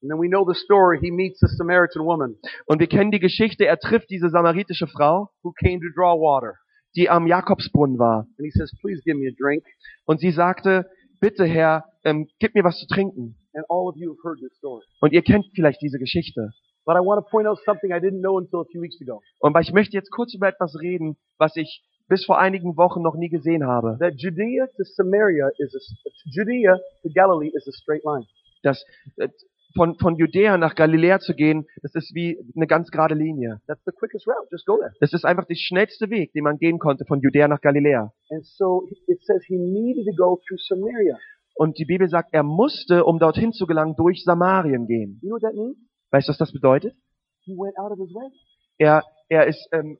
And then we know the story. He meets the Samaritan woman Und wir kennen die Geschichte, er trifft diese samaritische Frau, who came to draw water. die am Jakobsbrunnen war. And he says, please give me a drink. Und sie sagte, bitte Herr, ähm, gib mir was zu trinken. And all of you have heard this story. Und ihr kennt vielleicht diese Geschichte. But I want to point out something I didn't know until a few weeks ago. Und ich möchte jetzt kurz über etwas reden, was ich bis vor einigen Wochen noch nie gesehen habe. That Judea to Samaria is a, Judea to Galilee is a straight line. Dass äh, von, von Judäa nach Galiläa zu gehen, das ist wie eine ganz gerade Linie. That's the quickest route. Just go there. Das ist einfach der schnellste Weg, den man gehen konnte von Judäa nach Galiläa. And so it says he needed to go through Samaria. Und die Bibel sagt, er musste, um dorthin zu gelangen, durch Samarien gehen. You know what that means? Weißt du, was das bedeutet? He went out of his way. Er, er ist, ähm,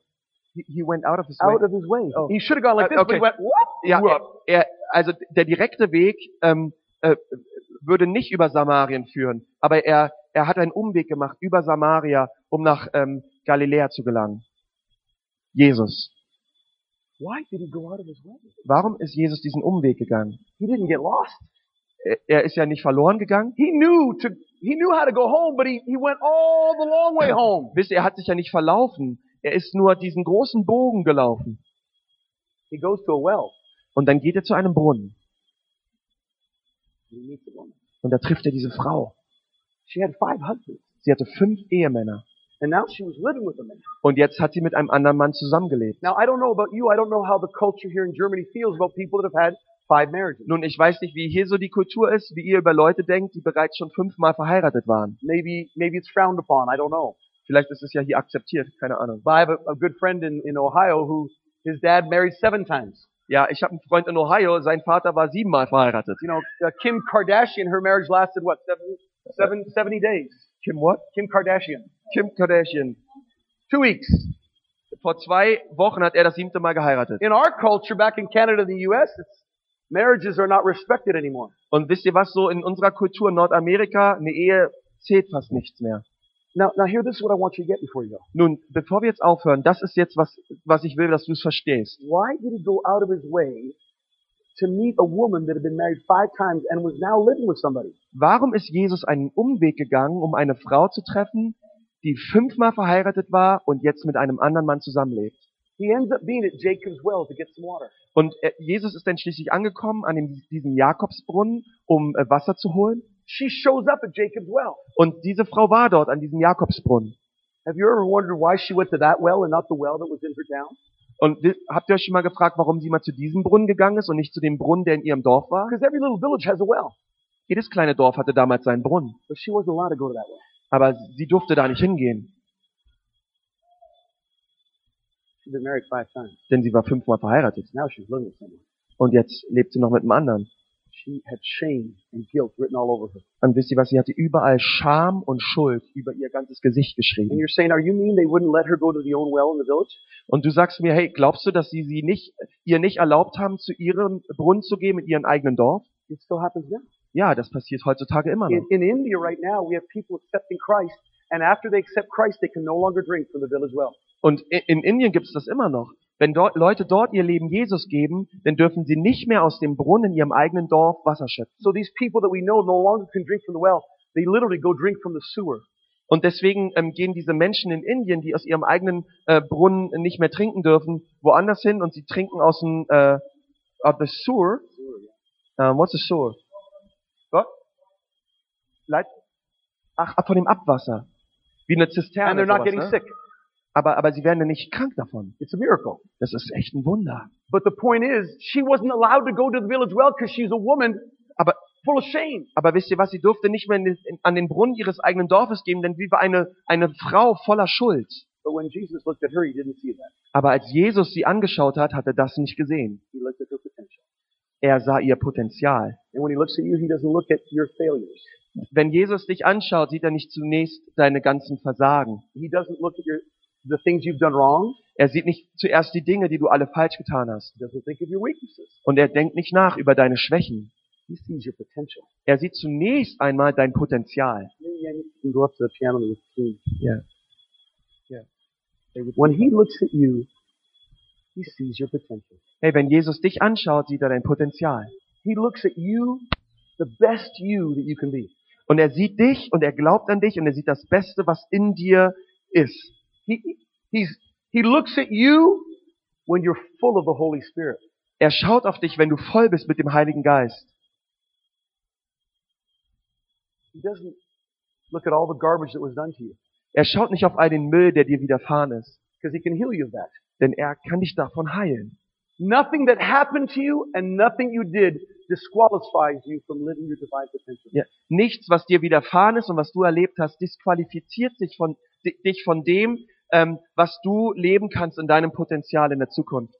he, he went out of his way. Out of his way. Oh. He should have gone like Uh, this, but okay. he went, what? Ja, er, er, also der direkte Weg ähm, äh, würde nicht über Samarien führen, aber er, er hat einen Umweg gemacht über Samaria, um nach ähm, Galiläa zu gelangen. Jesus. Why did he go out of his way? Warum ist Jesus diesen Umweg gegangen? He didn't get lost. Er, er ist ja nicht verloren gegangen. He knew to, he knew how to go home, but he, he went all the long way home. Wisst ihr, er hat sich ja nicht verlaufen. Er ist nur diesen großen Bogen gelaufen. He goes to a well. Und dann geht er zu einem Brunnen. And he meets a woman. Und da trifft er diese Frau. She had five husbands. Sie hatte fünf Ehemänner. And now she was living with a man. Und jetzt hat sie mit einem anderen Mann zusammengelebt. Now I don't know about you. I don't know how the culture here in Germany feels about people that have had five marriages. Nun, ich weiß nicht, wie hier so die Kultur ist, wie ihr über Leute denkt, die bereits schon fünfmal verheiratet waren. Maybe, maybe it's frowned upon. I don't know. Vielleicht ist es ja hier akzeptiert, keine Ahnung. But I have a, a good friend in, in Ohio who his dad married seven times. Ja, ich habe einen Freund in Ohio, sein Vater war siebenmal verheiratet. You know, uh, Kim Kardashian, her marriage lasted what, seven, seven, 70 days? Kim what? Kim Kardashian. Kim Kardashian. Two weeks. Vor zwei Wochen hat er das siebte Mal geheiratet. In our culture, back in Canada and the U.S., it's, marriages are not respected anymore. Und wisst ihr was, so in unserer Kultur in Nordamerika, eine Ehe zählt fast nichts mehr. Now, now here, this is what I want you to get before you go. Nun, bevor wir jetzt aufhören, das ist jetzt was, was ich will, dass du es verstehst. Why did he go out of his way to meet a woman that had been married five times and was now living with somebody? Warum ist Jesus einen Umweg gegangen, um eine Frau zu treffen, die fünfmal verheiratet war und jetzt mit einem anderen Mann zusammenlebt? He ends up being at Jacob's well to get some water. Und äh, Jesus ist dann schließlich angekommen an dem, diesem Jakobsbrunnen, um äh, Wasser zu holen. She shows up at Jacob's well. Und diese Frau war dort an diesem Jakobsbrunnen. Have you ever wondered why she went to that well and not the well that was in her town? Und habt ihr euch schon mal gefragt, warum sie mal zu diesem Brunnen gegangen ist und nicht zu dem Brunnen, der in ihrem Dorf war? Because every little village has a well. Jedes kleine Dorf hatte damals seinen Brunnen. But she wasn't allowed to go to that well. Aber sie durfte da nicht hingehen, She'd been married five times. denn sie war fünfmal verheiratet. Now she's living with someone. Und jetzt lebt sie noch mit einem anderen. She had shame and guilt written all over her. Und wisst ihr was, sie hatte überall Scham und Schuld über ihr ganzes Gesicht And geschrieben. you're saying, are you mean they wouldn't let her go to the own well in the village? Und du sagst mir, hey, glaubst du, dass sie sie nicht, ihr nicht erlaubt haben, zu ihrem Brunnen zu gehen, in ihrem eigenen Dorf? It still happens now. Ja, das passiert heutzutage immer In, noch. in India right now, we have people accepting Christ, and after they accept Christ, they can no longer drink from the village well. Und in Indien gibt es das immer noch. Wenn dort Leute dort ihr Leben Jesus geben, dann dürfen sie nicht mehr aus dem Brunnen in ihrem eigenen Dorf Wasser schöpfen. So these people that we know no longer can drink from the well. They literally go drink from the sewer. Und deswegen ähm, gehen diese Menschen in Indien, die aus ihrem eigenen äh, Brunnen nicht mehr trinken dürfen, woanders hin und sie trinken aus dem äh, uh, the sewer. Uh, what's a sewer? What? Leit ach, ach, von dem Abwasser. Wie eine Zisterne. And they're not sowas, getting ne? sick. Aber, aber sie werden ja nicht krank davon. It's a miracle. Das ist echt ein Wunder. But the point is, she wasn't allowed to go to the village well because she's a woman Aber, full of shame. aber wisst ihr was? Sie durfte nicht mehr in in, an den Brunnen ihres eigenen Dorfes gehen, denn sie war eine, eine Frau voller Schuld. But when Jesus looked at her, he didn't see that. Aber als Jesus sie angeschaut hat, hat er das nicht gesehen. He looked at her potential. Er sah ihr Potenzial. And when he looks at you, he doesn't look at your failures. Wenn Jesus dich anschaut, sieht er nicht zunächst deine ganzen Versagen. He doesn't look at your the things you've done wrong. Er sieht nicht zuerst die Dinge, die du alle falsch getan hast. He doesn't think of your weaknesses. Und er denkt nicht nach über deine Schwächen. He sees your potential. Er sieht zunächst einmal dein Potenzial. Yeah, you can go up to the piano and sing. Ja. When he looks at you, he sees your potential. Hey, wenn Jesus dich anschaut, sieht er dein Potenzial. He looks at you, the best you that you can be. Und er sieht dich und er glaubt an dich und er sieht das Beste, was in dir ist. He, he's, he looks at you when you're full of the Holy Spirit. Er schaut auf dich, wenn du voll bist mit dem Heiligen Geist. He doesn't look at all the garbage that was done to you Er schaut nicht auf all den Müll, der dir widerfahren ist, because he can heal you of that. denn er kann dich davon heilen. Nothing that happened to you and nothing you did disqualifies you from living your divine potential. Ja. Nichts, was dir widerfahren ist und was du erlebt hast, disqualifiziert sich von, di- dich von dem, ähm, was du leben kannst in deinem Potenzial in der Zukunft.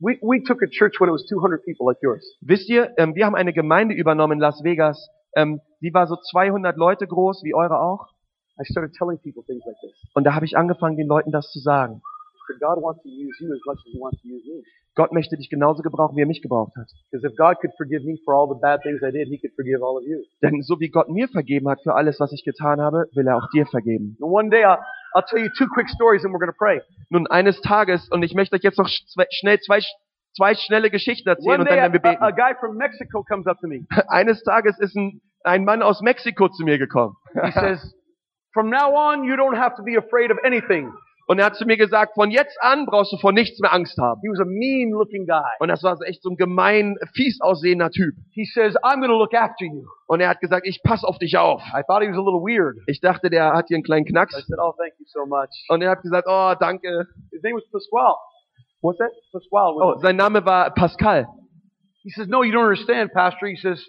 We, we took a church when it was 200 people like yours. Wisst ihr, ähm, wir haben eine Gemeinde übernommen in Las Vegas. Ähm, die war so 200 Leute groß, wie eure auch. I started telling people things like this. Und da habe ich angefangen, den Leuten das zu sagen. So God wants to use you as much as he wants to use me. Gott möchte dich genauso gebrauchen, wie er mich gebraucht hat. I. Denn so wie Gott mir vergeben hat für alles, was ich getan habe, will er auch dir vergeben. And one day I'll, I'll tell you two quick stories and we're going to pray. Nun, eines Tages, und ich möchte euch jetzt noch zwei, schnell zwei, zwei schnelle Geschichten erzählen und dann a, werden wir a, a beten. guy from Mexico comes up to me. Eines Tages ist ein, ein Mann aus Mexiko zu mir gekommen. He says, from now on, you don't have to be afraid of anything. Und er hat zu mir gesagt, von jetzt an brauchst du vor nichts mehr Angst haben. He was a mean looking guy. Und das war echt so ein gemein, fies aussehender Typ. He says, I'm to look after you. Und er hat gesagt, ich pass auf dich auf. I thought he was a little weird. Ich dachte, der hat hier einen kleinen I Knacks. said, oh, thank you so much. Und er hat gesagt, oh, danke. His name was Pasquale. What's that? Pasquale. Oh, sein Name war Pascal. He says, no, you don't understand, Pastor. He says,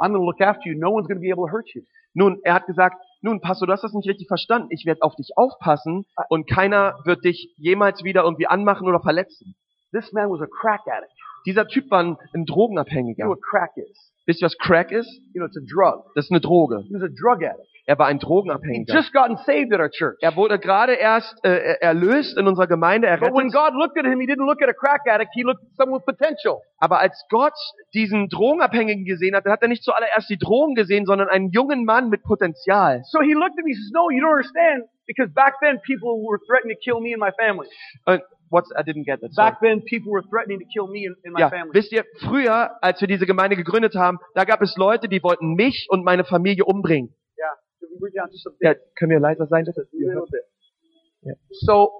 I'm going to look after you. No one's going to be able to hurt you. Nun, er hat gesagt, nun, Pastor, du hast das nicht richtig verstanden. Ich werde auf dich aufpassen und keiner wird dich jemals wieder irgendwie anmachen oder verletzen. This man was a crack addict. Dieser Typ war ein, ein You know Drogenabhängiger. what crack is? Wisst ihr, was Crack ist? You know, it's a drug. Das ist eine Droge. He was a drug addict. Er war ein Drogenabhängiger. just gotten saved at our church. Er wurde gerade erst äh, erlöst in unserer Gemeinde, But when errettet. God looked at him, he didn't look at a crack addict. He looked at someone with potential. Aber als Gott diesen Drogenabhängigen gesehen hat, dann hat er nicht zuallererst die Drogen gesehen, sondern einen jungen Mann mit Potenzial. So he looked at me and says, no, you don't understand. Because back then people were threatening to kill me and my family. Und what's, I didn't get that. Sorry. Back then people were threatening to kill me and, and my Ja, family. wisst ihr, früher, als wir diese Gemeinde gegründet haben, da gab es Leute, die wollten mich und meine Familie umbringen. Ja, können wir leiser sein, bitte? a little bit. Yeah. So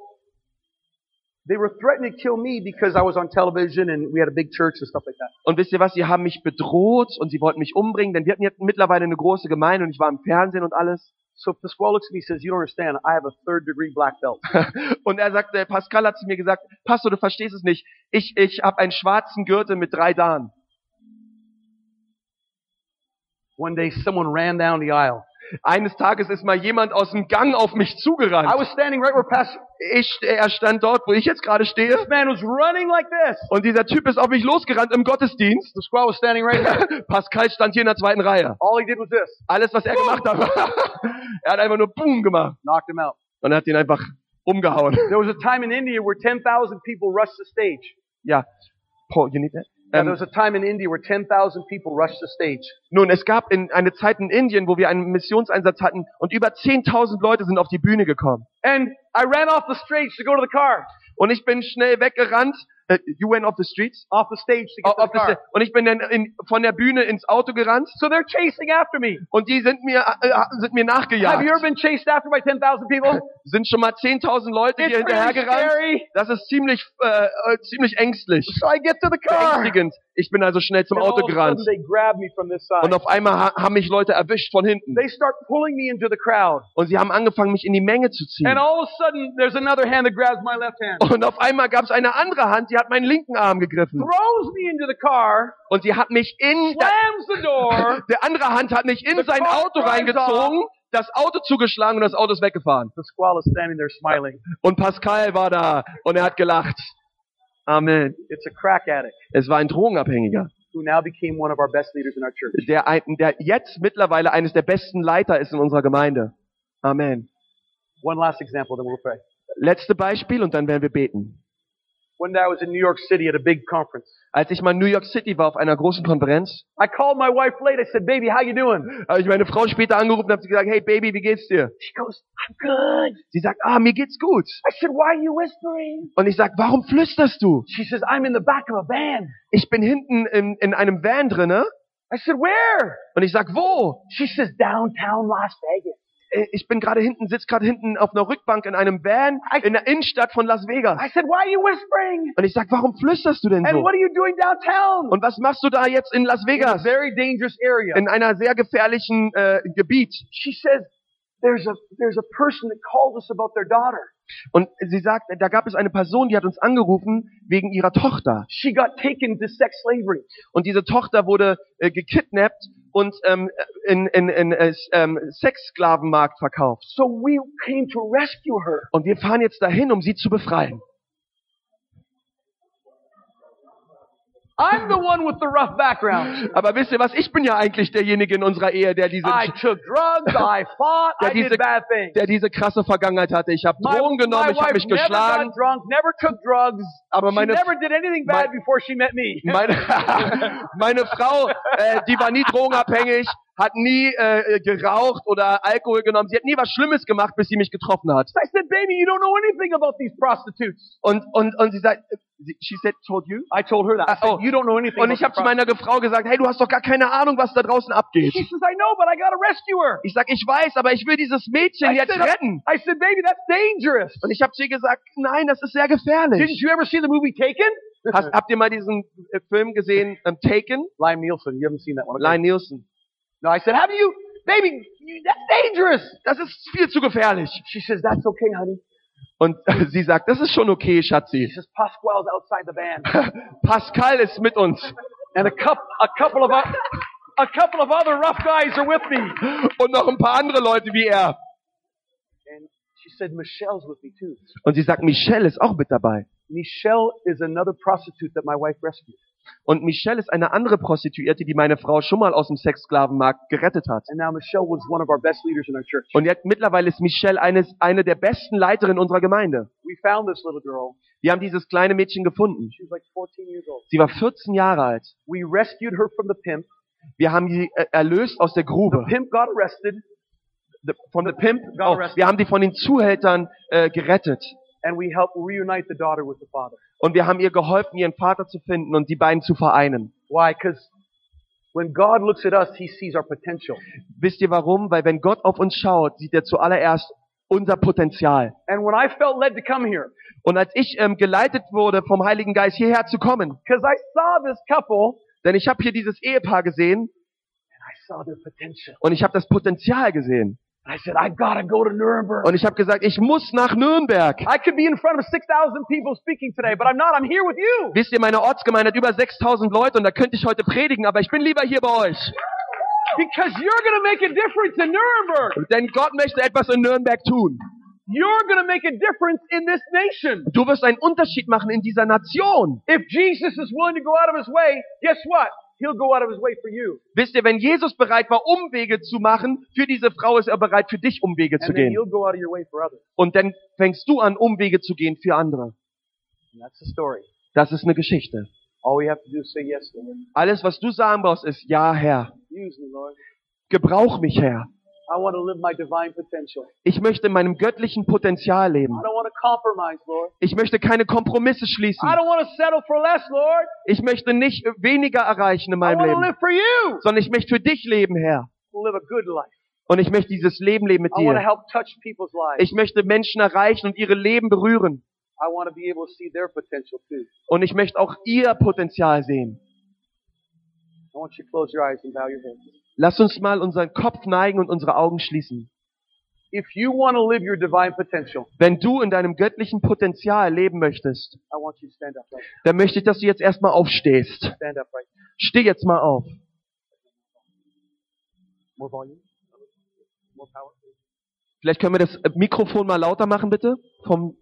they were threatening to kill me because I was on television and we had a big church and stuff like that. Und wisst ihr was, sie haben mich bedroht und sie wollten mich umbringen, denn wir hatten jetzt mittlerweile eine große Gemeinde und ich war im Fernsehen und alles. So Pasquale looks at me and says, "You don't understand. I have a third degree black belt." Und er sagte, Pascal hat zu mir gesagt, Pastor, du verstehst es nicht. Ich, ich habe einen schwarzen Gürtel mit drei Dan. One day, someone ran down the aisle. Eines Tages ist mal jemand aus dem Gang auf mich zugerannt. I was standing right where Pastor. Ich, er stand dort, wo ich jetzt gerade stehe. This man was running like this. Und dieser Typ ist auf mich losgerannt im Gottesdienst. Pasquale was standing right there. Pascal stand hier in der zweiten Reihe. All he did was this: Alles, was er gemacht hat, er hat einfach nur Boom gemacht. knocked him out. Und er hat ihn einfach umgehauen. There was a time in India where 10,000 people rushed the stage. Ja. Paul, you need that? Yeah, there was a time in India where 10,000 people rushed the stage. nun, es gab in, eine Zeit in Indien, wo wir einen Missionseinsatz hatten und über 10.000 Leute sind auf die Bühne gekommen. And I ran off the stage to go to the car. Und ich bin schnell weggerannt. Äh, you went off the streets? Off the stage to get Auf to the car. und ich bin dann in, von der Bühne ins Auto gerannt So they're chasing after me. und die sind mir, äh, sind mir Have you ever nachgejagt. been chased after by 10,000 people? Sind schon mal 10.000 Leute It's hier hinterhergerannt. scary. Das ist ziemlich, äh, äh, ziemlich ängstlich. So I get to the car. Beängstigend. Ich bin also schnell zum Auto gerannt. Und auf einmal ha haben mich Leute erwischt von hinten. They start pulling me into the crowd. Und sie haben angefangen, mich in die Menge zu ziehen. And all of a sudden there's another hand that grabs my left hand. Und auf einmal gab es eine andere Hand, die hat meinen linken Arm gegriffen. Und sie hat mich in, der, Slams the door. der andere Hand hat mich in sein Auto reingezogen, das Auto zugeschlagen und das Auto ist weggefahren. Pasquale is standing there smiling. Und Pascal war da und er hat gelacht. Amen. It's a crack addict Es war ein Drogenabhängiger, who now became one of our best leaders in our church. der, ein, der jetzt mittlerweile eines der besten Leiter ist in unserer Gemeinde. Amen. One last example, then we'll pray. Letzte Beispiel und dann werden wir beten. One day I was in New York City at a big conference. Als ich mal in New York City war auf einer großen Konferenz, I called my wife late. I said, baby, how you doing? habe ich meine Frau später angerufen und habe sie gesagt, hey Baby, wie geht's dir? She goes, I'm good. Sie sagt, ah, mir geht's gut. I said, why are you whispering? Und ich sag, warum flüsterst du? She says, I'm in the back of a van. Ich bin hinten in, in einem Van drinne. I said, where? Und ich sag, wo? She says, downtown Las Vegas. Äh, Ich bin gerade hinten, sitz gerade hinten auf einer Rückbank in einem Van in der Innenstadt von Las Vegas. I said, why are you whispering? Und ich sag, warum flüsterst du denn And so? what are you doing downtown? Und was machst du da jetzt in Las In a Vegas? very dangerous area. In einer sehr gefährlichen äh, Gebiet. she says, there's a, there's a person that called us about their daughter. Und sie sagt, da gab es eine Person, die hat uns angerufen wegen ihrer Tochter. She got taken to sex slavery. Und diese Tochter wurde äh, gekidnappt und ähm, in, in, in äh, ähm, Sexsklavenmarkt verkauft. So we came to rescue her. Und wir fahren jetzt dahin, um sie zu befreien. I'm the one with the rough background. Aber wisst ihr was? Ich bin ja eigentlich derjenige in unserer Ehe, der diese, I took drugs, I fought, Der I did diese- bad things. der diese krasse Vergangenheit hatte. Ich habe Drogen genommen, my ich habe mich never geschlagen. got drunk, never took drugs. Aber She meine, never did anything bad mein- before she met me. meine, meine Frau, äh, die war nie drogenabhängig, hat nie äh, geraucht oder Alkohol genommen. Sie hat nie was Schlimmes gemacht, bis sie mich getroffen hat. I said, baby, you don't know anything about these prostitutes. Und, und, und sie sagt, she said, told you? I told her that. I Ah, said, oh. you don't know anything Und ich habe zu meiner Frau gesagt, hey, du hast doch gar keine Ahnung, was da draußen abgeht. She says, I know, but I gotta rescue her. Ich sag, ich weiß, aber ich will dieses Mädchen I jetzt said, retten. I said, baby, that's dangerous. Und ich habe zu ihr gesagt, nein, das ist sehr Didn't gefährlich. you ever see the movie Taken? Hast, habt ihr mal diesen äh, Film gesehen, ähm, Taken? Lime Nielsen, you haven't seen that one. okay? Lion Nielsen. No, I said, have you, baby, you, that's dangerous. Das ist viel zu gefährlich. She says, that's okay, honey. Und sie sagt, das ist schon okay, She Schatzi. says, Pasquale's outside the van. Pascal ist mit uns. And a, cup, a couple of, a couple of other rough guys are with me. Und noch ein paar andere Leute wie er. And she said, Michelle's with me too. Und sie sagt, Michelle ist auch mit dabei. Michelle is another prostitute that my wife rescued. Und Michelle ist eine andere Prostituierte, die meine Frau schon mal aus dem Sexsklavenmarkt gerettet hat. Und jetzt mittlerweile ist Michelle eines, eine der besten Leiterinnen unserer Gemeinde. Wir haben dieses kleine Mädchen gefunden. She was like 14 years old. Sie war 14 Jahre alt. Wir haben sie äh, erlöst aus der Grube. Pimp got arrested. Von the Pimp. got Oh, wir haben sie von den Zuhältern äh, gerettet. And we helped reunite the daughter with the father. Und wir haben ihr geholfen, ihren Vater zu finden und die beiden zu vereinen. Why? Because when God looks at us, He sees our potential. Wisst ihr warum? Weil wenn Gott auf uns schaut, sieht er zuallererst unser Potenzial. And when I felt led to come here, Und als ich ähm, geleitet wurde vom Heiligen Geist hierher zu kommen, because I saw this couple, denn ich habe hier dieses Ehepaar gesehen I saw their potential. und ich habe das Potenzial gesehen. I said, I've got to go to Nuremberg. Und ich habe gesagt, ich muss nach Nürnberg. I could be in front of 6,000 people speaking today, but I'm not. I'm here with you. Wisst ihr, meine Ortsgemeinde hat über 6000 Leute und da könnte ich heute predigen, aber ich bin lieber hier bei euch. Because you're to make a difference in Nuremberg. Denn Gott möchte etwas in Nürnberg tun. You're to make a difference in this nation. Du wirst einen Unterschied machen in dieser Nation. If Jesus is willing to go out of his way, guess what? He'll go out of his way for you. Wisst ihr, wenn Jesus bereit war, Umwege zu machen, für diese Frau ist er bereit, für dich Umwege zu then gehen. go out of your way for others. Und dann fängst du an, Umwege zu gehen für andere. And that's the story. Das ist eine Geschichte. All we have to do is say yes. Alles, was du sagen brauchst, ist, ja, Herr. Use me, Lord. Gebrauch mich, Herr. I want to live my divine potential. Ich möchte in meinem göttlichen Potenzial I leben. don't want to compromise, Lord. Ich möchte keine Kompromisse schließen. I don't want to settle for less, Lord. Ich möchte nicht weniger erreichen in I meinem want to Leben, live for you. sondern ich möchte für dich leben, Herr. Live a good life. Und ich möchte dieses Leben leben mit I want to dir. help touch people's lives. Ich möchte Menschen erreichen und ihre Leben berühren. I want to be able to see their potential too. Und ich möchte auch ihr Potenzial sehen. I want you to close your eyes and bow your head. Lass uns mal unseren Kopf neigen und unsere Augen schließen. If you want to live your divine potential, Wenn du in deinem göttlichen Potenzial leben möchtest, I want you to stand up right dann möchte ich, dass du jetzt erstmal aufstehst. Stand up right Steh jetzt mal auf. More volume? More power? Vielleicht können wir das Mikrofon mal lauter machen, bitte? Vom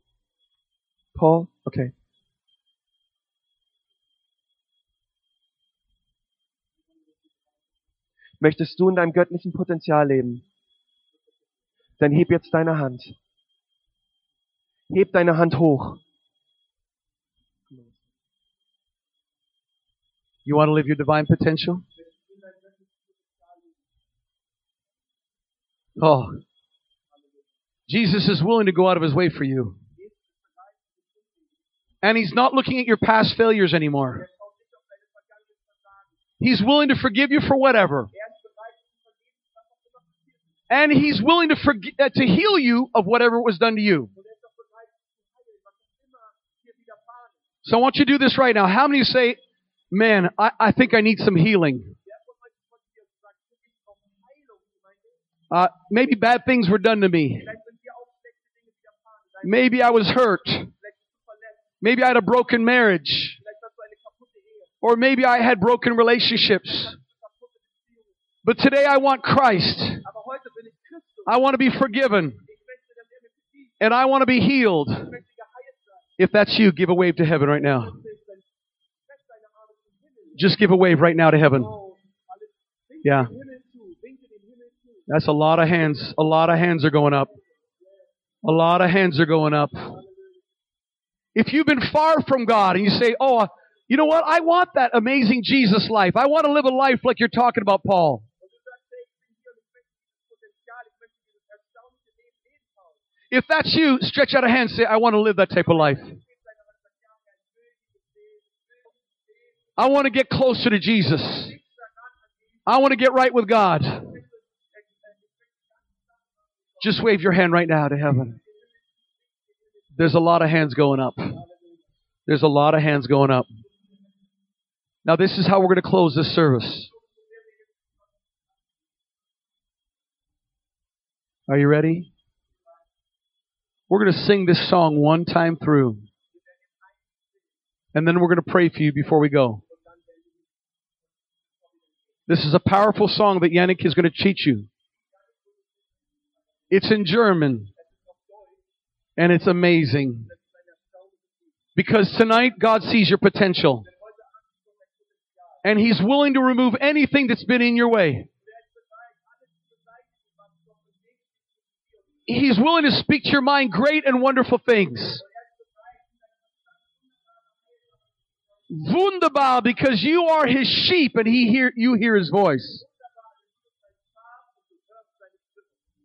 Paul? Okay. Möchtest du in deinem göttlichen Potenzial leben? Dann heb jetzt deine Hand. Heb deine Hand hoch. You want to live your divine potential? Oh. Jesus is willing to go out of his way for you. And he's not looking at your past failures anymore. He's willing to forgive you for whatever. And he's willing to forg- uh, to heal you of whatever was done to you. So I want you to do this right now. How many say, man, I, I think I need some healing? Uh, maybe bad things were done to me. Maybe I was hurt. Maybe I had a broken marriage. Or maybe I had broken relationships. But today I want Christ. Aber heute bin ich Christus. I want to be forgiven. Ich möchte, dass mich vergibt. And I want to be healed. Ich möchte geheilt sein. If that's you, give a wave to heaven right now. Dann streck deine Arme zum Himmel. Just give a wave right now to heaven. Oh, alles. Winke Ja. den Himmel zu. Winke den Himmel zu. That's a lot of hands. A lot of hands are going up. A lot of hands are going up. If you've been far from God and you say, oh, you know what? I want that amazing Jesus life. I want to live a life like you're talking about, Paul. Und du sagst, hey, ich bin hier und ich möchte dieses Potenzial, ich möchte dieses erstaunliche Leben leben, Paul. If that's you, stretch out a hand and say, I want to live that type of life. I want to get closer to Jesus. I want to get right with God. Just wave your hand right now to heaven. There's a lot of hands going up. There's a lot of hands going up. Now, this is how we're going to close this service. Are you ready? We're going to sing this song one time through. And then we're going to pray for you before we go. This is a powerful song that Yannick is going to teach you. It's in German. And it's amazing. Because tonight God sees your potential. And He's willing to remove anything that's been in your way. He's willing to speak to your mind great and wonderful things. Wunderbar, because you are His sheep and He hear, you hear His voice.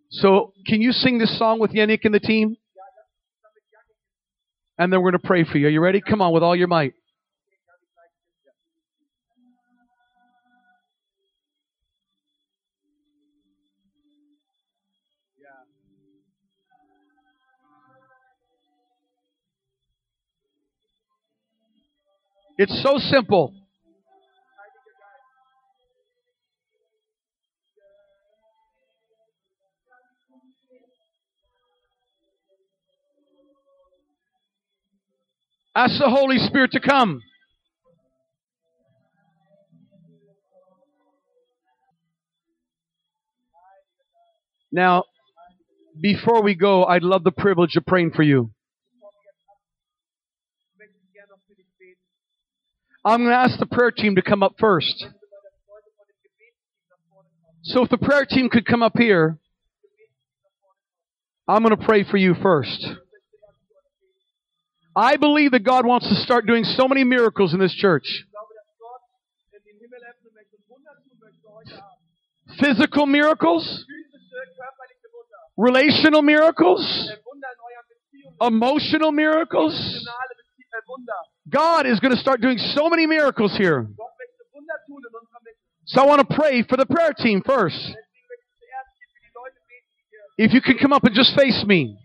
So, can you sing this song with Yannick and the team? And then we're going to pray for you. Are you ready? Come on with all your might. It's so simple. Ask the Holy Spirit to come. Now, before we go, I'd love the privilege of praying for you. I'm going to ask the prayer team to come up first. Wenn du bei der Freude von dem Gebetsteam nach vorne kommst, So if the prayer team could come up here, I'm going to pray for you first. I believe that God wants to start doing so many miracles in this church. ich glaube, dass Gott in den Himmel öffnen möchte und Wunder tun möchte heute Abend. Physical miracles, Physische, körperliche Wunder. relational miracles, Äh, Wunder in euren Beziehungen. emotional miracles. God is going to start doing so many miracles here. So I want to pray for the prayer team first. If you could come up and just face me.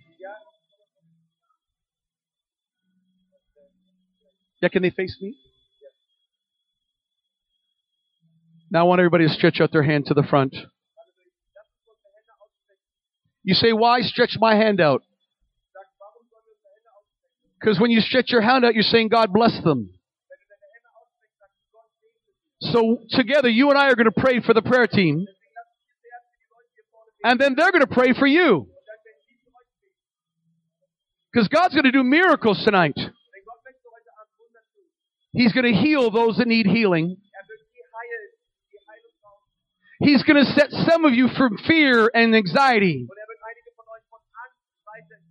Yeah, can they face me? Now I want everybody to stretch out their hand to the front. You say, why stretch my hand out? Because when you stretch your hand out, you're saying, God bless them. Wenn du deine Hände ausstreckst, sagst du, Gott segne sie. So together, you and I are going to pray for the prayer team, Deswegen lass uns jetzt zuerst für die Leute hier vorne beten and then they're going to pray for you. und dann werden sie für euch beten. Because God's going to do miracles tonight. Denn Gott möchte heute Abend Wunder tun. He's going to heal those that need healing. Er wird die heilen, die Heilung brauchen. He's going to set some of you from fear and anxiety. Und er wird einige von euch von Angst freisetzen.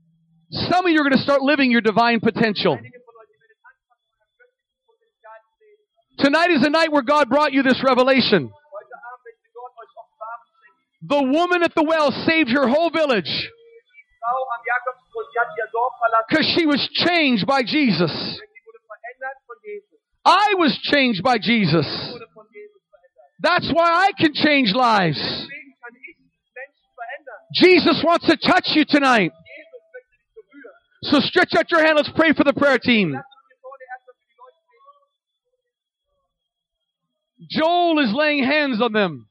Some of you are going to start living your divine potential. Einige von euch, die werden anfangen, euer göttliches Potenzial zu Tonight is a night where God brought you this revelation. Heute Abend möchte Gott euch Offenbarung schenken. The woman at the well saved her whole village Die Frau am Jakobsbrunnen, die hat ihr Dorf verlassen, because she was changed by Jesus. denn sie wurde verändert von Jesus. I was changed by Jesus. Sie wurde von Jesus verändert. That's why I can change lives. Deswegen kann ich Menschen verändern. Jesus wants to touch you tonight. So stretch out your hand. Let's pray for the prayer team. Joel is laying hands on them.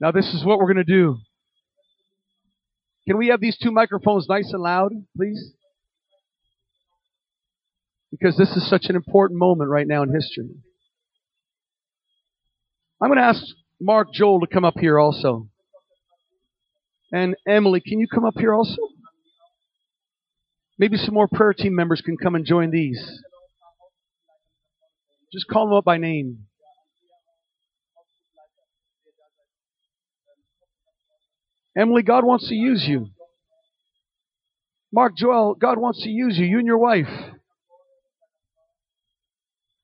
Now, this is what we're going to do. Can we have these two microphones nice and loud, please? Because this is such an important moment right now in history. I'm going to ask Mark Joel to come up here also. And Emily, can you come up here also? Maybe some more prayer team members can come and join these. Just call them up by name. Emily, God wants to use you. Mark Joel, God wants to use you, you and your wife.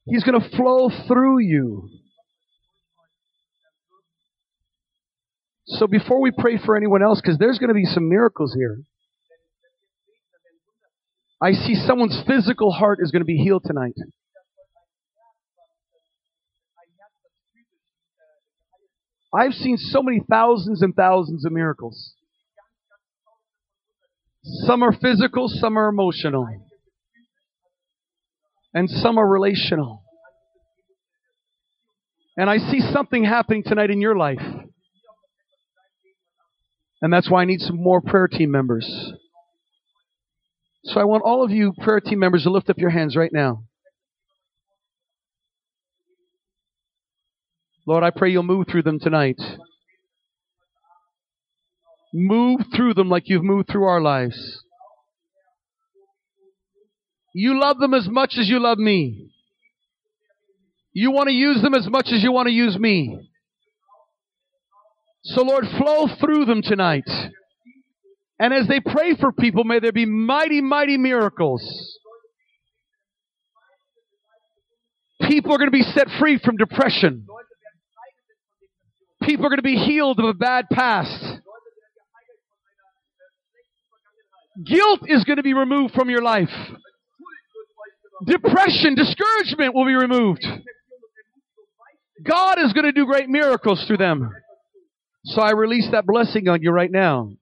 He's going to flow through you. So before we pray for anyone else, because there's going to be some miracles here, I see someone's physical heart is going to be healed tonight. I've seen so many thousands and thousands of miracles. Some are physical, some are emotional, and some are relational. And I see something happening tonight in your life. And that's why I need some more prayer team members. So I want all of you prayer team members to lift up your hands right now. Lord, I pray you'll move through them tonight. Move through them like you've moved through our lives. You love them as much as you love me. You want to use them as much as you want to use me. So, Lord, flow through them tonight. And as they pray for people, may there be mighty, mighty miracles. People are going to be set free from depression. People are going to be healed of a bad past. Guilt is going to be removed from your life. Depression, discouragement will be removed. God is going to do great miracles through them. So I release that blessing on you right now.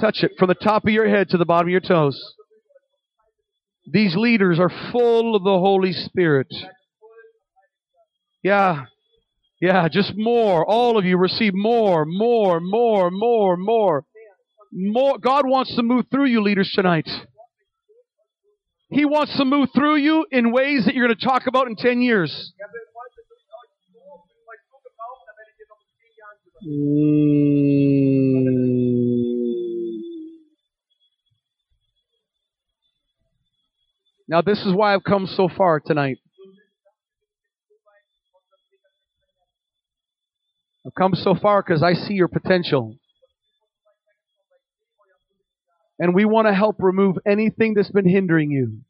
Touch it from the top of your head to the bottom of your toes. These leaders are full of the Holy Spirit. Yeah. Yeah, just more. All of you receive more, more, more, more, more. More. God wants to move through you, leaders, tonight. He wants to move through you in ways that you're going to talk about in 10 years. Er will heute durch euch so, euch so gebrauchen, da werdet ihr noch in zehn Jahren drüber Mm. Now, this is why I've come so far tonight. I've come so far because I see your potential. And we want to help remove anything that's been hindering you.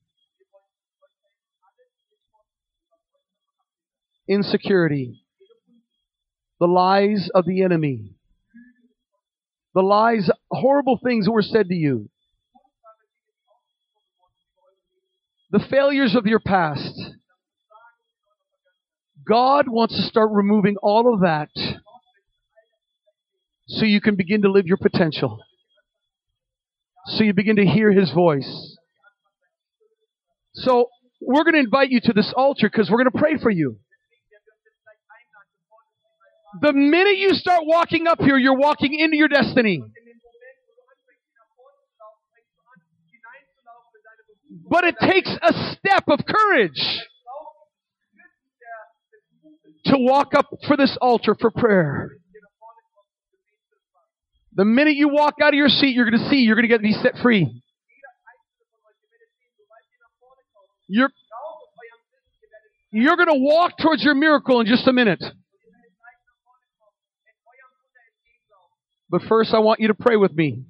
Insecurity, the lies of the enemy, the lies, horrible things that were said to you, the failures of your past. God wants to start removing all of that so you can begin to live your potential. So you begin to hear His voice. So we're going to invite you to this altar because we're going to pray for you. The minute you start walking up here, you're walking into your destiny. in dem Moment, wo du anfängst, hier nach vorne zu laufen, fängst du an, hineinzulaufen in deine Berufung. But it takes a step of courage Brauchst du Schritt der, des Mutes, to walk up for this altar for prayer. hier nach vorne kommst und Gebet zu empfangen. The minute you walk out of your seat, you're going to see you're going to get be set free. Jeder einzelne von euch, ihr werdet sehen, sobald ihr nach vorne kommt, You're rauf auf eurem Sitz, ihr werdet you're going to walk towards your miracle in just a minute. But first, I want you to pray with me.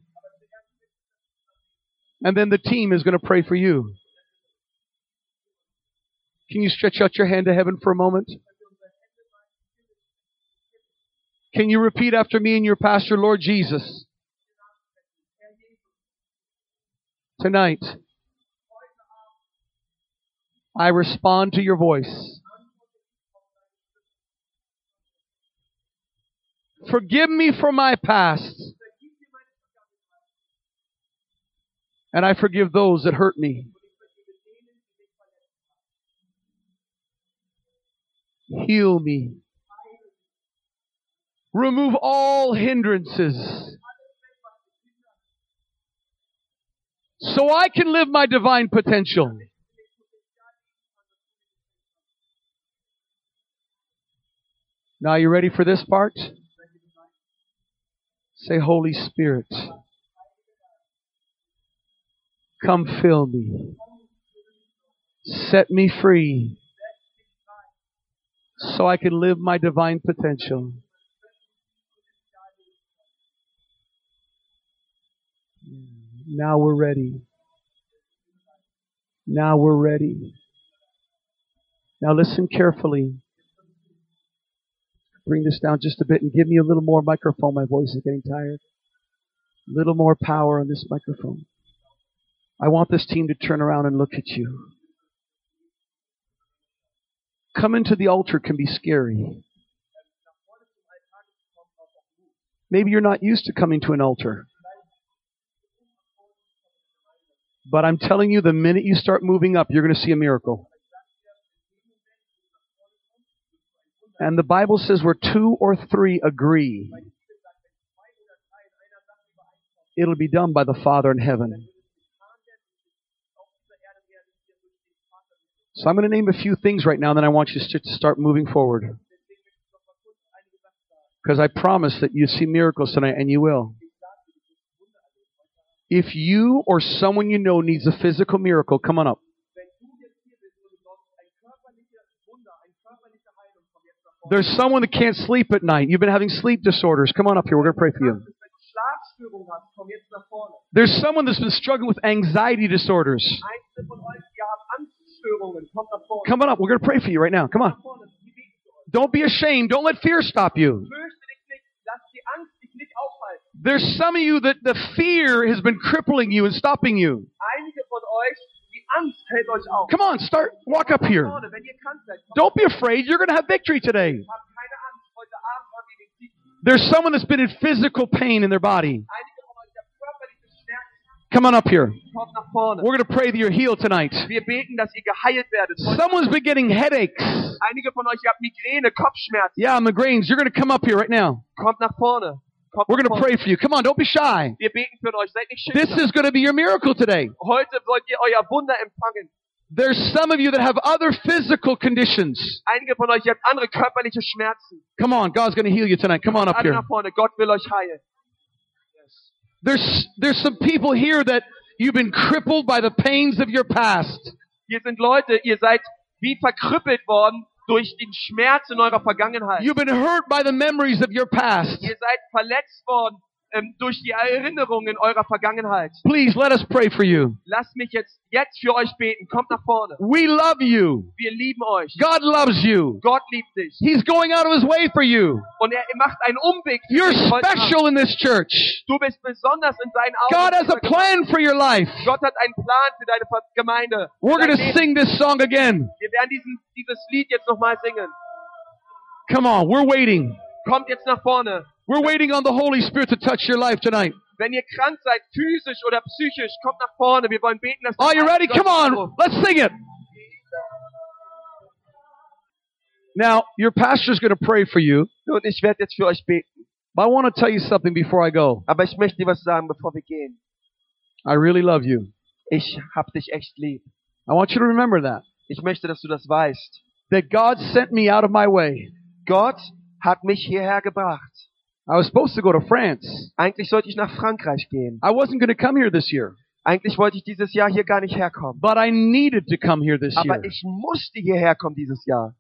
And then the team is going to pray for you. Can you stretch out your hand to heaven for a moment? Can you repeat after me and your pastor, Lord Jesus? Tonight, I respond to your voice. Forgive me for my past. And I forgive those that hurt me. Heal me. Remove all hindrances. So I can live my divine potential. Now, you ready for this part? Say, Holy Spirit, come fill me. Set me free so I can live my divine potential. Now we're ready. Now we're ready. Now listen carefully. Bring this down just a bit and give me a little more microphone. My voice is getting tired. A little more power on this microphone. I want this team to turn around and look at you. Coming to the altar can be scary. Maybe you're not used to coming to an altar. But I'm telling you, the minute you start moving up, you're going to see a miracle. And the Bible says where two or three agree, it'll be done by the Father in heaven. So I'm going to name a few things right now, and then I want you to start moving forward. Because I promise that you see miracles tonight, and you will. If you or someone you know needs a physical miracle, come on up. There's someone that can't sleep at night. You've been having sleep disorders. Come on up here. We're going to pray for you. There's someone that's been struggling with anxiety disorders. Come on up. We're going to pray for you right now. Come on. Don't be ashamed. Don't let fear stop you. There's some of you that the fear has been crippling you and stopping you. Come on, start. Walk up here. Don't be afraid. You're going to have victory today. There's someone that's been in physical pain in their body. Come on up here. We're going to pray that you're healed tonight. Wir beten, dass ihr geheilt werdet. Someone's been getting headaches. Einige von euch habt Migräne, Kopfschmerzen. Yeah, migraines. You're going to come up here right now. Kommt nach vorne. Kommt We're going to pray for you. Come on, don't be shy. Wir beten für euch. Seid nicht This is going to be your miracle today. Heute ihr euer Wunder empfangen. There's some of you that have other physical conditions. Einige von euch ihr habt andere körperliche Schmerzen. Come on, God's going to heal you tonight. Come on up Alle here. nach vorne. Gott will euch heilen. There's there's some people here that you've been crippled by the pains of your past. Hier sind Leute, ihr seid wie verkrüppelt worden durch den Schmerz in eurer Vergangenheit. You've been hurt by the memories of your past. Ihr seid verletzt worden ähm, durch die Erinnerungen eurer Vergangenheit. Please let us pray for you. Lasst mich jetzt, jetzt für euch beten. Kommt nach vorne. We love you. Wir lieben euch. God loves you. Gott liebt dich. He's going out of his way for you. Und er macht einen Umweg für You're special in this church. Du bist besonders in seinen Augen. God has a plan for your life. Gott hat einen Plan für deine Gemeinde. We're going to sing this song again. Wir werden diesen, dieses Lied jetzt nochmal singen. Come on, we're waiting. Kommt jetzt nach vorne. We're waiting on the Holy Spirit to touch your life tonight. Wenn ihr krank seid, physisch oder psychisch, kommt nach vorne. Wir wollen beten, dass Are you ready? Come on, let's sing it. Now, your pastor is going to pray for you, Und ich werde jetzt für euch beten. but I want to tell you something before I go. Aber ich möchte dir was sagen, bevor wir gehen. I really love you. Ich hab dich echt lieb. I want you to remember that. Ich möchte, dass du das weißt. That God sent me out of my way. Gott hat mich hierher gebracht. I was supposed to go to France. Eigentlich sollte ich nach Frankreich gehen. I wasn't going to come here this year, Eigentlich wollte ich dieses Jahr hier gar nicht herkommen. but I needed to come here this year Aber ich musste hierher kommen dieses Jahr.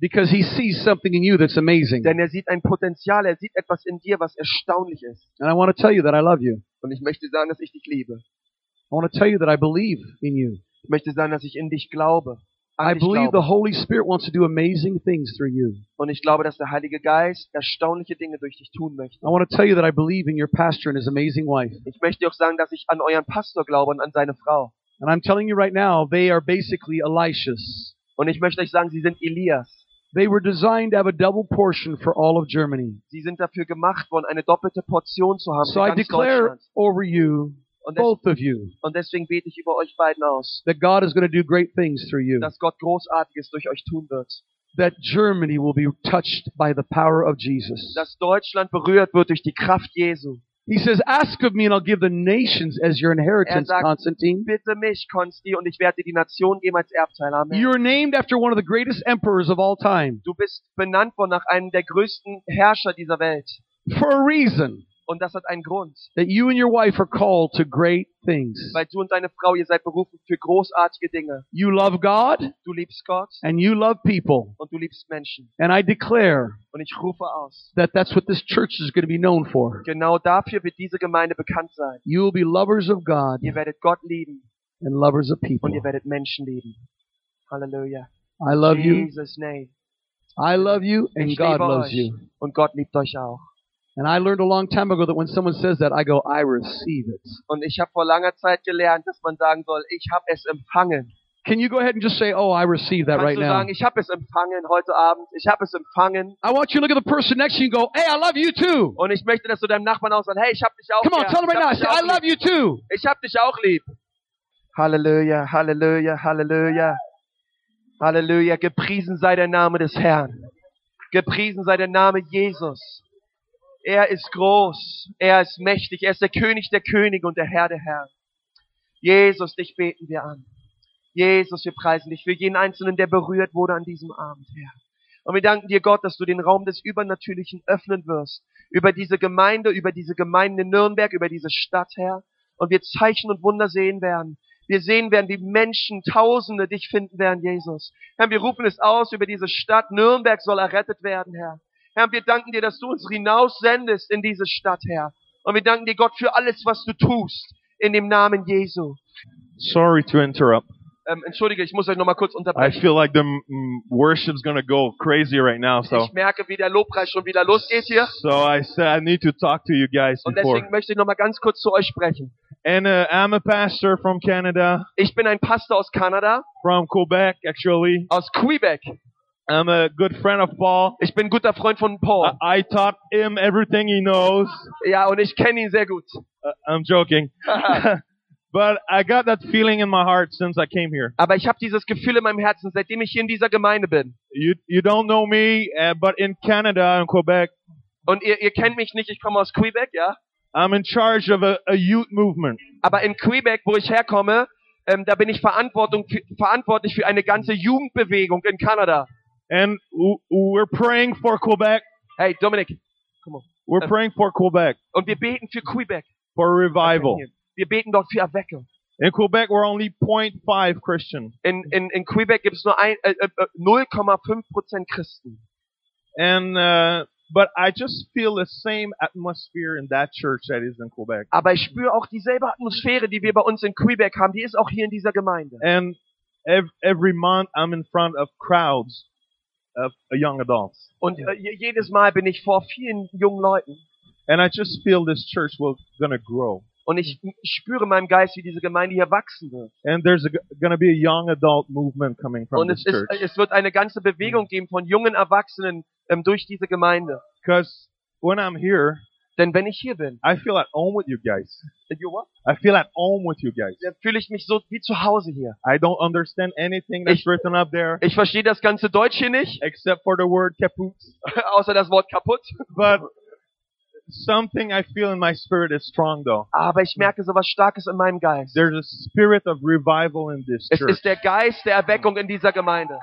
because He sees something in you that's amazing. Denn er sieht ein Potenzial, er sieht etwas in dir, was erstaunlich ist. And I want to tell you that I love you. Und ich möchte sagen, dass ich dich liebe. I want to tell you that I believe in you. Ich möchte sagen, dass ich in dich glaube. I believe the. Holy Spirit wants to do amazing things through you. Und ich glaube, dass der Heilige Geist erstaunliche Dinge durch dich tun möchte. I want to tell you that I believe in your pastor and his amazing wife. Ich möchte auch sagen, dass ich an euren Pastor glaube und an seine Frau. And I'm telling you right now, they are basically Elishas. Und ich möchte euch sagen, sie sind Elias. They were designed to have a double portion for all of Germany. Sie sind dafür gemacht worden, eine doppelte Portion zu haben So für I declare Deutschland. over you, Und, both of you, und deswegen bete ich über euch beiden aus, that God is going to do great things through you. dass Gott Großartiges durch euch tun wird. That Germany will be touched by the power of Jesus. Dass Deutschland berührt wird durch die Kraft Jesu. He says, Ask of me and I'll give the nations as your inheritance, sagt- Constantine. Bitte mich, Konsti, und ich werde dir die Nation geben als Erbteil. Amen. You're named after one of the greatest emperors of all time Du bist benannt worden nach einem der größten Herrscher dieser Welt. for a reason. Und das hat einen Grund. That you and your wife are called to great things. Weil du und deine Frau, ihr seid berufen für großartige Dinge. You love God Du liebst Gott and you love people. und du liebst Menschen. And I declare Und ich rufe aus. that that's what this church is going to be known for. Genau dafür wird diese Gemeinde bekannt sein. You will be lovers of God Ihr werdet Gott lieben and lovers of people. und ihr werdet Menschen lieben. Halleluja. I love you. Jesus name. I love you and Ich God loves you. Und Gott liebt euch auch. And I learned a long time ago that when someone says that, I go, I receive it. Und ich habe vor langer Zeit gelernt, dass man sagen soll, ich habe es empfangen. Can you go ahead and just say, Oh, I receive that Kannst right du now? sagen, ich habe es empfangen heute Abend. Ich habe es empfangen. I want you to look at the person next to you and go, Hey, I love you too. Und ich möchte, dass du deinem Nachbarn auch sagst, hey, ich hab dich auch Come on, gern. tell them right now. Say, I love you too. Ich hab dich auch lieb. Halleluja, Halleluja, Halleluja. Halleluja, gepriesen sei der Name des Herrn. Gepriesen sei der Name Jesus. Er ist groß, er ist mächtig, er ist der König der Könige und der Herr der Herren. Jesus, dich beten wir an. Jesus, wir preisen dich für jeden Einzelnen, der berührt wurde an diesem Abend, Herr. Und wir danken dir, Gott, dass du den Raum des Übernatürlichen öffnen wirst. Über diese Gemeinde, über diese Gemeinde in Nürnberg, über diese Stadt, Herr. Und wir Zeichen und Wunder sehen werden. Wir sehen werden, wie Menschen, Tausende dich finden werden, Jesus. Herr, wir rufen es aus über diese Stadt. Nürnberg soll errettet werden, Herr. Herr, wir danken dir, dass du uns hinaus sendest in diese Stadt, Herr. Und wir danken dir, Gott, für alles, was du tust. In dem Namen Jesu. Sorry to interrupt. Ähm, entschuldige, ich muss euch noch mal kurz I unterbrechen. feel like the mm, worship's gonna go crazy right now. So, Ich merke, wie der Lobpreis schon wieder losgeht hier. so I said I need to talk to you guys Und before. deswegen möchte ich noch mal ganz kurz zu euch sprechen. And uh, I'm a pastor from Canada, Ich bin ein Pastor aus Kanada, from Quebec actually. aus Quebec. I'm a good friend of Paul. Ich bin ein guter Freund von Paul. I, I taught him everything he knows. Ja, und ich kenne ihn sehr gut. Uh, I'm joking, but I got that feeling in my heart since I came here. Aber ich habe dieses Gefühl in meinem Herzen, seitdem ich hier in dieser Gemeinde bin. You you don't know me, uh, but in Canada and Quebec, Und ihr, ihr kennt mich nicht, ich komme aus Quebec, ja. I'm in charge of a, a youth movement. Aber in Quebec, wo ich herkomme, ähm, da bin ich Verantwortung verantwortlich für eine ganze Jugendbewegung in Kanada. And we're praying for Quebec. Hey, Dominik. We're Uh, praying for Quebec Und wir beten für Quebec. for revival. Wir beten dort für Erweckung. In Quebec, we're only 0.5 Christian. In, in, in Quebec gibt es nur ein, äh, äh, 0,5% Christen. And, uh, but I just feel the same atmosphere in that church that is in Quebec. Aber ich spüre auch dieselbe Atmosphäre, die wir bei uns in Quebec haben, die ist auch hier in dieser Gemeinde. And ev- every month I'm in front of crowds uh, young adults. Und je- jedes Mal bin ich vor vielen jungen Leuten. And I just feel this church will gonna grow. Und ich spüre in meinem Geist, wie diese Gemeinde hier wachsen wird. And there's a, gonna be a young adult movement coming from Und this es, ist, church. es wird eine ganze Bewegung geben von jungen Erwachsenen ähm, durch diese Gemeinde. Because when I'm here, Denn wenn ich hier bin, I feel at home with you guys. you what? I feel at home with you guys. dann fühle ich mich so wie zu Hause hier. I don't understand anything that's Ich- written up there Ich verstehe das ganze Deutsch hier nicht, except for the word kaput. außer das Wort kaputt. But something I feel in my spirit is strong though. Aber ich merke so was Starkes in meinem Geist. There's a spirit of revival in this Es church. ist der Geist der Erweckung in dieser Gemeinde.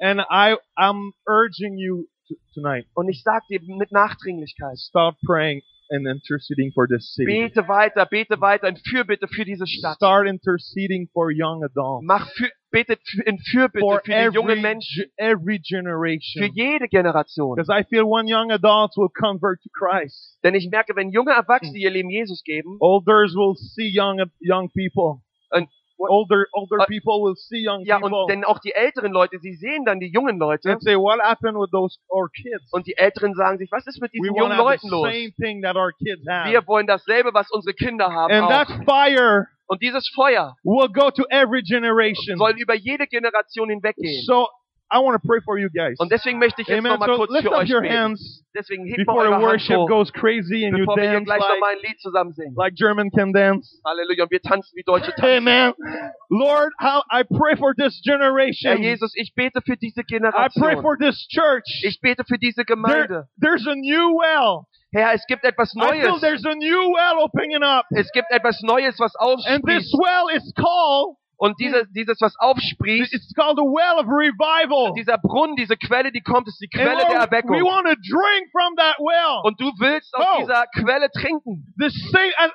And I, I'm urging you tonight, Und ich sage dir mit Nachdringlichkeit, start praying and interceding for this city. Bete weiter, bete weiter in Fürbitte für diese Stadt. Start interceding for young adults. Mach für, betet für- in Fürbitte For für die jungen every, Menschen, every für generation. jede Generation. Because I feel when young adults will convert to Christ, Denn ich merke, wenn junge Erwachsene ihr Leben Jesus geben, elders will see young young people. Und- older older Uh, people will see young ja, people und denn auch die älteren Leute, sie sehen dann die jungen Leute and say, "What happened with those our kids? und die Älteren sagen sich, was ist mit We diesen want jungen Leuten los? same thing that our kids have." Wir wollen dasselbe, was unsere Kinder haben. And that Auch. fire Und dieses Feuer will go to every generation. soll über jede Generation hinweggehen. So I want to pray for you guys. Und deswegen möchte ich jetzt Amen. nochmal So kurz lift für up euch your beten. hands Deswegen hebt before the worship hoch, goes crazy and you bevor wir dance gleich like, nochmal ein Lied zusammen singen. like German can dance. Halleluja. Und wir tanzen wie Deutsche tanzen. Amen. Lord, how I pray for this generation. Herr. Jesus, ich bete für diese Generation. I pray for this church. Ich bete für diese There, Gemeinde. there's a new well. Herr, es gibt etwas I feel Neues. there's a new well opening up. Es gibt etwas Neues, was And this well is called, Und diese, dieses, was aufsprießt, it's called a well of revival. dieser Brunnen, diese Quelle, die kommt, ist die Quelle der we Erweckung. want to drink from that well. Und du willst aus Oh. dieser Quelle trinken. The same, as,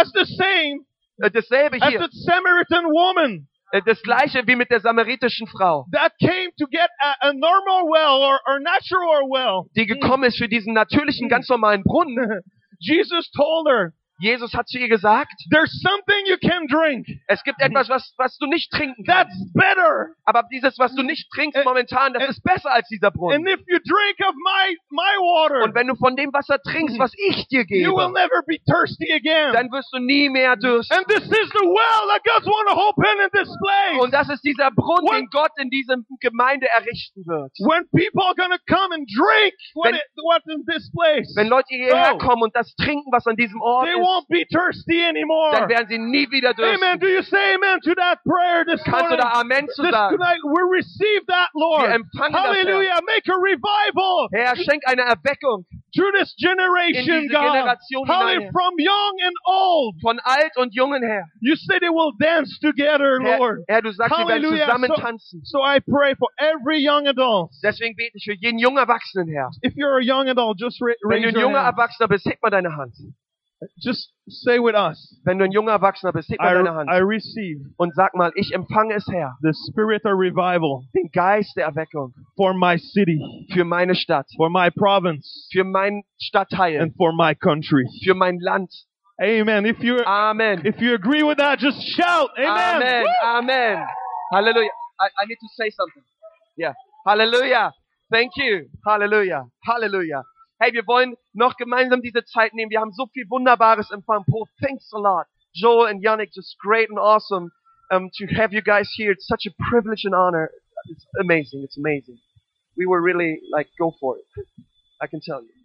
as the same Äh, Dasselbe as hier. the Samaritan woman Äh, Das gleiche wie mit der samaritischen Frau, that came to get a, a normal well or, or natural well. die gekommen ist für diesen natürlichen, ganz normalen Brunnen. Jesus told her, Jesus hat zu ihr gesagt, there's something you can drink. es gibt etwas, was, was du nicht trinken That's kannst. better. Aber dieses, was du nicht trinkst momentan, das ist besser als dieser And Brunnen. if you drink of my, my water, Und wenn du von dem Wasser trinkst, was ich dir you will gebe, never be thirsty again. dann wirst du nie mehr dürsten. And this is the well that God's want to open in this place. Und das ist dieser Brunnen, What- den Gott in dieser Gemeinde errichten wird. When people are to come and drink what Wenn- it, what's in this place, Wenn Leute hierher Oh. kommen und das trinken, was an diesem Ort ist, won't be thirsty anymore. dann werden sie nie wieder Amen. Do you say amen to that prayer this Kannst du morning? da Amen zu sagen? tonight, we receive that, Lord. Wir empfangen das, Herr. Hallelujah. Make a revival Herr, schenk eine Erweckung through this in generation, God. Hallelujah. From young and old. Von alt und jungen her. You say they will dance together, Herr, Lord. Herr du sagst, wir werden Hallelujah. zusammen So- tanzen. So I pray for every young adult. Deswegen bete ich für jeden jungen Erwachsenen, Herr. If you're a young adult, just ra- Wenn du ein junger. Erwachsener bist, heb mal deine Hand. Just say with us. Wenn du ein junger Erwachsener bist, heb mal deine I, Hand. I receive Und sag mal, ich empfange es, Herr. the spirit of revival Den Geist der Erweckung. for my city, Für meine Stadt. for my province, Für meinen Stadtteil. and for my country. Für mein Land. Amen. If you Amen. if you agree with that, just shout. Amen. Amen. Woo! Amen. Hallelujah. I, I need to say something. Yeah. Hallelujah. Thank you. Hallelujah. Hallelujah. Hey, wir wollen noch gemeinsam diese Zeit nehmen. Wir haben so viel Wunderbares empfangen. Paul, thanks a lot. Joel and Yannick, just great and awesome um, to have you guys here. It's such a privilege and honor. It's amazing. It's amazing. We were really like, go for it. I can tell you.